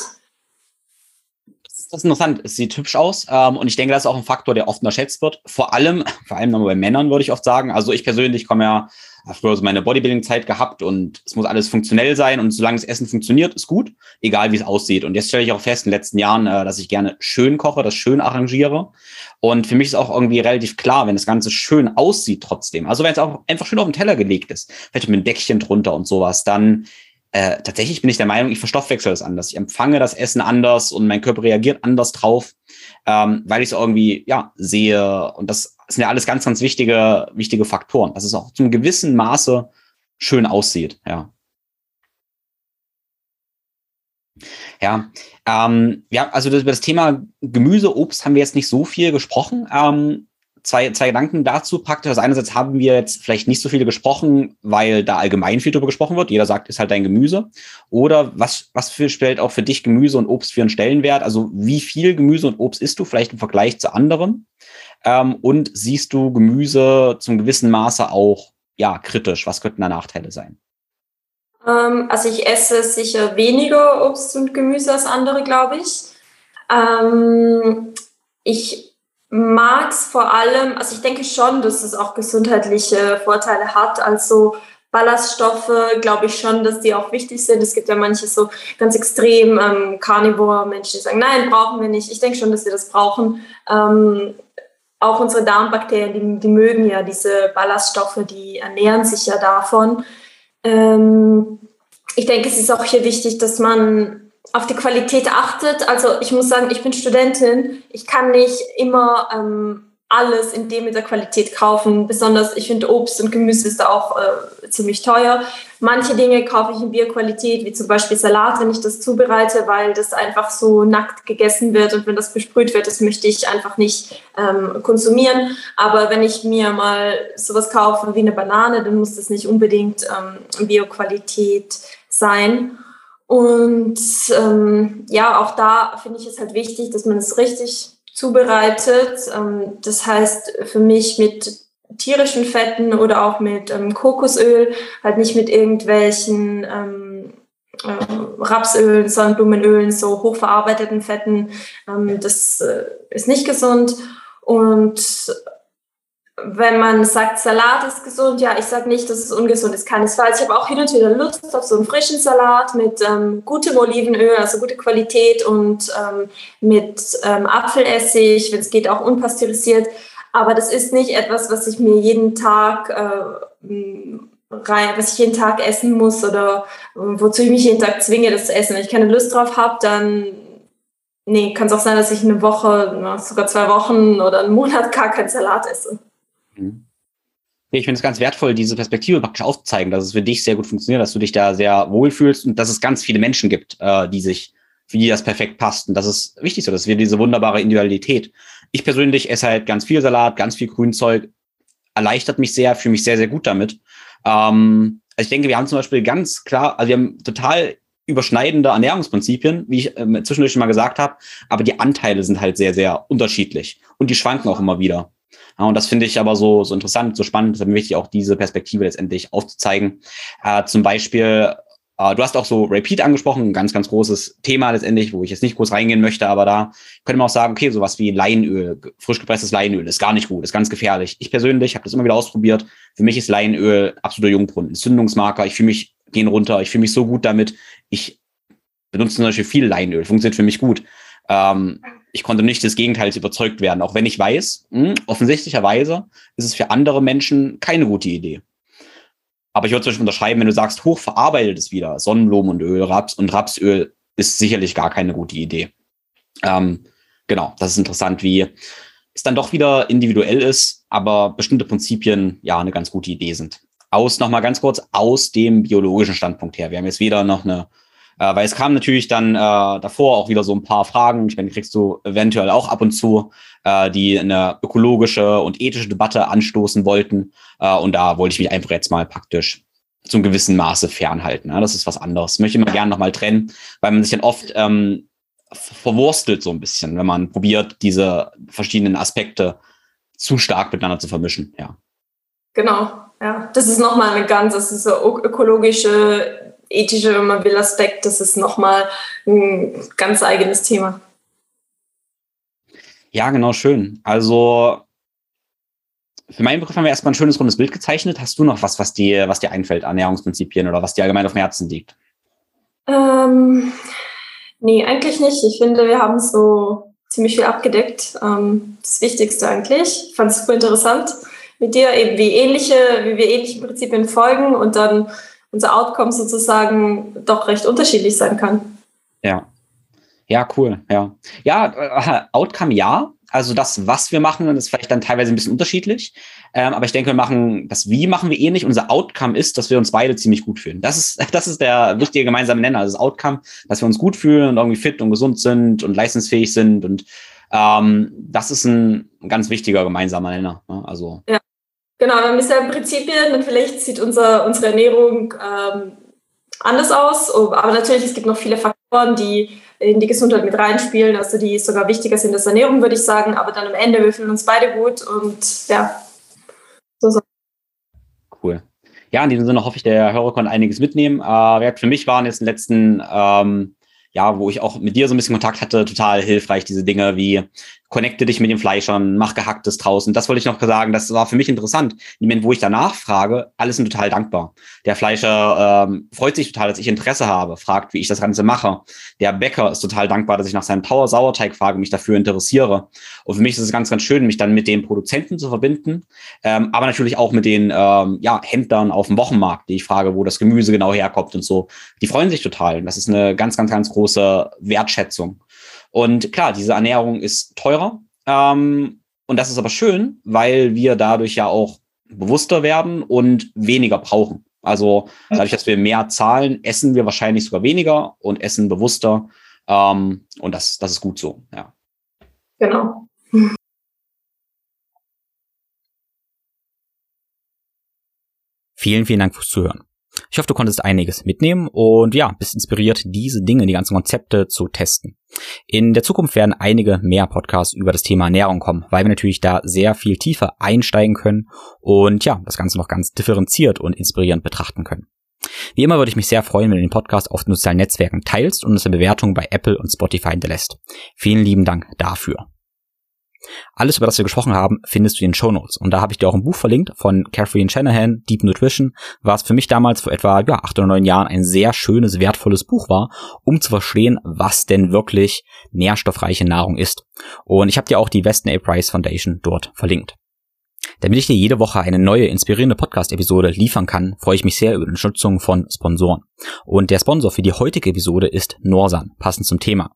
das ist interessant. Es sieht hübsch aus. Ähm, und ich denke, das ist auch ein Faktor, der oft unterschätzt wird. Vor allem, <laughs> vor allem bei Männern, würde ich oft sagen. Also ich persönlich komme ja früher so meine Bodybuilding-Zeit gehabt und es muss alles funktionell sein und solange das Essen funktioniert, ist gut, egal wie es aussieht. Und jetzt stelle ich auch fest in den letzten Jahren, äh, dass ich gerne schön koche, das schön arrangiere. Und für mich ist auch irgendwie relativ klar, wenn das Ganze schön aussieht trotzdem. Also wenn es auch einfach schön auf den Teller gelegt ist, vielleicht mit einem Deckchen drunter und sowas, dann äh, tatsächlich bin ich der Meinung, ich verstoffwechsel das anders. Ich empfange das Essen anders und mein Körper reagiert anders drauf, ähm, weil ich es irgendwie ja sehe. Und das sind ja alles ganz, ganz wichtige, wichtige Faktoren, dass es auch zum gewissen Maße schön aussieht. Ja. Ja, ähm, ja, also das, über das Thema Gemüse, Obst haben wir jetzt nicht so viel gesprochen. Ähm, zwei, zwei Gedanken dazu praktisch. Also einerseits haben wir jetzt vielleicht nicht so viele gesprochen, weil da allgemein viel drüber gesprochen wird. Jeder sagt, ist halt dein Gemüse. Oder was, was für, stellt auch für dich Gemüse und Obst für einen Stellenwert? Also wie viel Gemüse und Obst isst du vielleicht im Vergleich zu anderen? Ähm, und siehst du Gemüse zum gewissen Maße auch, ja, kritisch? Was könnten da Nachteile sein? Ähm, also ich esse sicher weniger Obst und Gemüse als andere, glaube ich. Ähm, ich mag es vor allem, also ich denke schon, dass es auch gesundheitliche Vorteile hat. Also Ballaststoffe, glaube ich schon, dass die auch wichtig sind. Es gibt ja manche so ganz extrem ähm, Carnivore-Menschen, die sagen, nein, brauchen wir nicht. Ich denke schon, dass wir das brauchen. Ähm, auch unsere Darmbakterien, die, die mögen ja diese Ballaststoffe, die ernähren sich ja davon. Ähm, ich denke, es ist auch hier wichtig, dass man auf die Qualität achtet. Also ich muss sagen, ich bin Studentin. Ich kann nicht immer ähm, alles in dem mit der Qualität kaufen. Besonders, ich finde Obst und Gemüse ist da auch äh, ziemlich teuer. Manche Dinge kaufe ich in Bierqualität, wie zum Beispiel Salat, wenn ich das zubereite, weil das einfach so nackt gegessen wird und wenn das besprüht wird, das möchte ich einfach nicht ähm, konsumieren. Aber wenn ich mir mal sowas kaufe wie eine Banane, dann muss das nicht unbedingt ähm, Bioqualität sein. Und ähm, ja, auch da finde ich es halt wichtig, dass man es richtig zubereitet. Ähm, das heißt für mich mit tierischen Fetten oder auch mit ähm, Kokosöl, halt nicht mit irgendwelchen ähm, äh, Rapsölen, Sonnenblumenölen, so hochverarbeiteten Fetten. Ähm, das äh, ist nicht gesund. Und wenn man sagt, Salat ist gesund, ja, ich sage nicht, dass es ungesund ist, keinesfalls. Ich habe auch hin und wieder Lust auf so einen frischen Salat mit ähm, gutem Olivenöl, also gute Qualität und ähm, mit ähm, Apfelessig, wenn es geht, auch unpasteurisiert. Aber das ist nicht etwas, was ich mir jeden Tag äh, rein, was ich jeden Tag essen muss oder äh, wozu ich mich jeden Tag zwinge, das zu essen. Wenn ich keine Lust drauf habe, dann nee, kann es auch sein, dass ich eine Woche, sogar zwei Wochen oder einen Monat gar keinen Salat esse. Mhm. ich finde es ganz wertvoll, diese Perspektive praktisch aufzuzeigen, dass es für dich sehr gut funktioniert, dass du dich da sehr wohlfühlst und dass es ganz viele Menschen gibt, äh, die sich, für die das perfekt passt. Und das ist wichtig so, dass wir diese wunderbare Individualität. Ich persönlich esse halt ganz viel Salat, ganz viel Grünzeug, erleichtert mich sehr, fühle mich sehr, sehr gut damit. Ähm, also ich denke, wir haben zum Beispiel ganz klar, also wir haben total überschneidende Ernährungsprinzipien, wie ich äh, zwischendurch schon mal gesagt habe, aber die Anteile sind halt sehr, sehr unterschiedlich und die schwanken auch immer wieder. Ja, und das finde ich aber so, so interessant, so spannend, deshalb wichtig, auch diese Perspektive letztendlich aufzuzeigen. Äh, zum Beispiel, äh, du hast auch so Repeat angesprochen, ein ganz, ganz großes Thema letztendlich, wo ich jetzt nicht groß reingehen möchte, aber da könnte man auch sagen, okay, sowas wie Leinöl, frisch gepresstes Leinöl ist gar nicht gut, ist ganz gefährlich. Ich persönlich habe das immer wieder ausprobiert. Für mich ist Leinöl absoluter Jungbrunnen, Entzündungsmarker. Ich fühle mich, gehen runter, ich fühle mich so gut damit. Ich benutze zum Beispiel viel Leinöl, funktioniert für mich gut. Ähm, ich konnte nicht des Gegenteils überzeugt werden, auch wenn ich weiß, mh, hm, offensichtlicherweise ist es für andere Menschen keine gute Idee. Aber ich würde zum Beispiel unterschreiben, wenn du sagst, hochverarbeitetes wieder, Sonnenblumenöl, Raps und Rapsöl ist sicherlich gar keine gute Idee. Ähm, genau, das ist interessant, wie es dann doch wieder individuell ist, aber bestimmte Prinzipien ja eine ganz gute Idee sind. Aus, nochmal ganz kurz, aus dem biologischen Standpunkt her. Wir haben jetzt wieder noch eine äh, weil es kam natürlich dann äh, davor auch wieder so ein paar Fragen, ich meine, kriegst du eventuell auch ab und zu, äh, die eine ökologische und ethische Debatte anstoßen wollten. Äh, und da wollte ich mich einfach jetzt mal praktisch zum gewissen Maße fernhalten. Ja? Das ist was anderes. Möchte ich immer gerne nochmal trennen, weil man sich dann oft ähm, verwurstelt so ein bisschen, wenn man probiert, diese verschiedenen Aspekte zu stark miteinander zu vermischen. Ja. Genau, ja. Das ist nochmal eine ganz, das ist so ökologische ethische, wenn man will, Aspekt, das ist nochmal ein ganz eigenes Thema. Ja, genau, schön. Also für meinen Begriff haben wir erstmal ein schönes rundes Bild gezeichnet. Hast du noch was, was dir, was dir einfällt, Ernährungsprinzipien oder was dir allgemein auf dem Herzen liegt? Ähm, nee, eigentlich nicht. Ich finde, wir haben so ziemlich viel abgedeckt. Ähm, das Wichtigste eigentlich. Ich fand es super interessant mit dir, eben wie ähnliche, wie wir ähnlichen Prinzipien folgen und dann unser Outcome sozusagen doch recht unterschiedlich sein kann. Ja. Ja, cool, ja. Ja, äh, Outcome ja. Also das, was wir machen, ist vielleicht dann teilweise ein bisschen unterschiedlich. Ähm, aber ich denke, wir machen, das Wie machen wir ähnlich. Unser Outcome ist, dass wir uns beide ziemlich gut fühlen. Das ist, <laughs> das ist der wichtige gemeinsame Nenner. Also das Outcome, dass wir uns gut fühlen und irgendwie fit und gesund sind und leistungsfähig sind. Und ähm, das ist ein ganz wichtiger gemeinsamer Nenner. Ne? Also ja. Genau, wir haben dieselben Prinzipien vielleicht sieht unser, unsere Ernährung ähm, anders aus. Aber natürlich, es gibt noch viele Faktoren, die in die Gesundheit mit reinspielen, also die sogar wichtiger sind als Ernährung, würde ich sagen. Aber dann am Ende, wir fühlen uns beide gut und ja, so so. Cool. Ja, in diesem Sinne hoffe ich, der Hörer konnte einiges mitnehmen. Äh, für mich waren jetzt in den letzten ähm, ja, wo ich auch mit dir so ein bisschen Kontakt hatte, total hilfreich, diese Dinge wie connecte dich mit den Fleischern, mach Gehacktes draußen. Das wollte ich noch sagen, das war für mich interessant. Im Moment, wo ich danach frage, alles sind total dankbar. Der Fleischer ähm, freut sich total, dass ich Interesse habe, fragt, wie ich das Ganze mache. Der Bäcker ist total dankbar, dass ich nach seinem Tower Sauerteig frage, mich dafür interessiere. Und für mich ist es ganz, ganz schön, mich dann mit den Produzenten zu verbinden, ähm, aber natürlich auch mit den ähm, ja, Händlern auf dem Wochenmarkt, die ich frage, wo das Gemüse genau herkommt und so. Die freuen sich total. Das ist eine ganz, ganz, ganz große Wertschätzung. Und klar, diese Ernährung ist teurer. Ähm, und das ist aber schön, weil wir dadurch ja auch bewusster werden und weniger brauchen. Also dadurch, dass wir mehr zahlen, essen wir wahrscheinlich sogar weniger und essen bewusster. Ähm, und das, das ist gut so, ja. Genau. Vielen, vielen Dank fürs Zuhören. Ich hoffe, du konntest einiges mitnehmen und ja, bist inspiriert, diese Dinge, die ganzen Konzepte zu testen. In der Zukunft werden einige mehr Podcasts über das Thema Ernährung kommen, weil wir natürlich da sehr viel tiefer einsteigen können und ja, das Ganze noch ganz differenziert und inspirierend betrachten können. Wie immer würde ich mich sehr freuen, wenn du den Podcast auf den sozialen Netzwerken teilst und uns eine Bewertung bei Apple und Spotify hinterlässt. Vielen lieben Dank dafür. Alles, über das wir gesprochen haben, findest du in den Show Notes. Und da habe ich dir auch ein Buch verlinkt von Catherine Shanahan, Deep Nutrition, was für mich damals vor etwa ja, acht oder neun Jahren ein sehr schönes, wertvolles Buch war, um zu verstehen, was denn wirklich nährstoffreiche Nahrung ist. Und ich habe dir auch die Weston A. Price Foundation dort verlinkt. Damit ich dir jede Woche eine neue inspirierende Podcast-Episode liefern kann, freue ich mich sehr über die Unterstützung von Sponsoren. Und der Sponsor für die heutige Episode ist Norsan, passend zum Thema.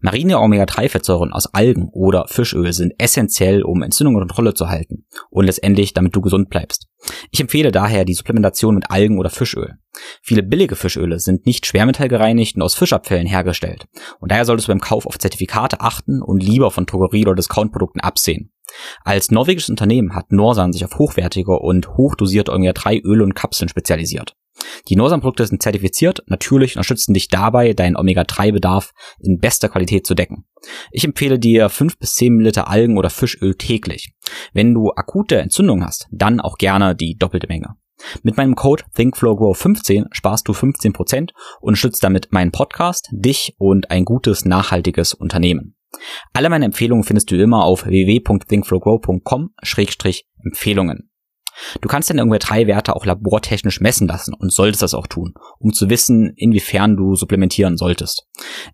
Marine Omega-3-Fettsäuren aus Algen oder Fischöl sind essentiell, um Entzündungen unter Kontrolle zu halten und letztendlich, damit du gesund bleibst. Ich empfehle daher die Supplementation mit Algen oder Fischöl. Viele billige Fischöle sind nicht schwermetallgereinigt und aus Fischabfällen hergestellt und daher solltest du beim Kauf auf Zertifikate achten und lieber von Drogerie- oder Discountprodukten absehen. Als norwegisches Unternehmen hat Norsan sich auf hochwertige und hochdosierte Omega-3-Öle und Kapseln spezialisiert. Die Norsan-Produkte sind zertifiziert, natürlich unterstützen dich dabei, deinen Omega-3-Bedarf in bester Qualität zu decken. Ich empfehle dir 5 bis 10 Liter Algen- oder Fischöl täglich. Wenn du akute Entzündung hast, dann auch gerne die doppelte Menge. Mit meinem Code ThinkFlowGrow15 sparst du 15% und schützt damit meinen Podcast, dich und ein gutes, nachhaltiges Unternehmen. Alle meine Empfehlungen findest du immer auf www.thinkflowgrow.com-empfehlungen. Du kannst dann irgendwelche drei Werte auch labortechnisch messen lassen und solltest das auch tun, um zu wissen, inwiefern du supplementieren solltest.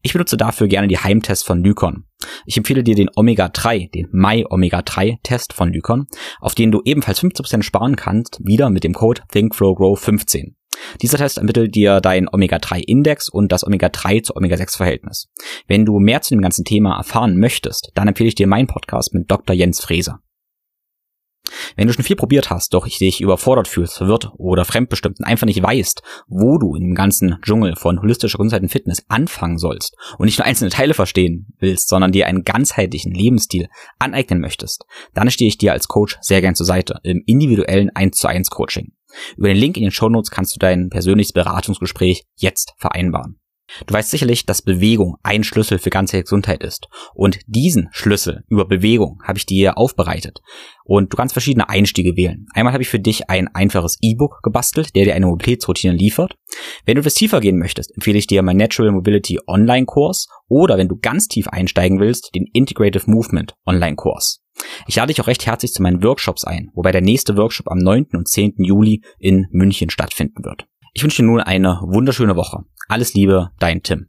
Ich benutze dafür gerne die Heimtests von Lykon. Ich empfehle dir den Omega-3, den My Omega-3-Test von Lykon, auf den du ebenfalls 15% sparen kannst, wieder mit dem Code ThinkFlowGrow15. Dieser Test ermittelt dir deinen Omega-3-Index und das Omega-3 zu Omega-6-Verhältnis. Wenn du mehr zu dem ganzen Thema erfahren möchtest, dann empfehle ich dir meinen Podcast mit Dr. Jens Freser. Wenn du schon viel probiert hast, doch dich überfordert fühlst, verwirrt oder fremdbestimmt und einfach nicht weißt, wo du in dem ganzen Dschungel von holistischer Gesundheit und Fitness anfangen sollst und nicht nur einzelne Teile verstehen willst, sondern dir einen ganzheitlichen Lebensstil aneignen möchtest, dann stehe ich dir als Coach sehr gern zur Seite im individuellen 1 zu 1 Coaching. Über den Link in den Shownotes kannst du dein persönliches Beratungsgespräch jetzt vereinbaren. Du weißt sicherlich, dass Bewegung ein Schlüssel für ganze Gesundheit ist. Und diesen Schlüssel über Bewegung habe ich dir aufbereitet. Und du kannst verschiedene Einstiege wählen. Einmal habe ich für dich ein einfaches E-Book gebastelt, der dir eine Mobilitätsroutine liefert. Wenn du das tiefer gehen möchtest, empfehle ich dir mein Natural Mobility Online-Kurs oder wenn du ganz tief einsteigen willst, den Integrative Movement Online-Kurs. Ich lade dich auch recht herzlich zu meinen Workshops ein, wobei der nächste Workshop am 9. und 10. Juli in München stattfinden wird. Ich wünsche dir nun eine wunderschöne Woche. Alles Liebe, dein Tim.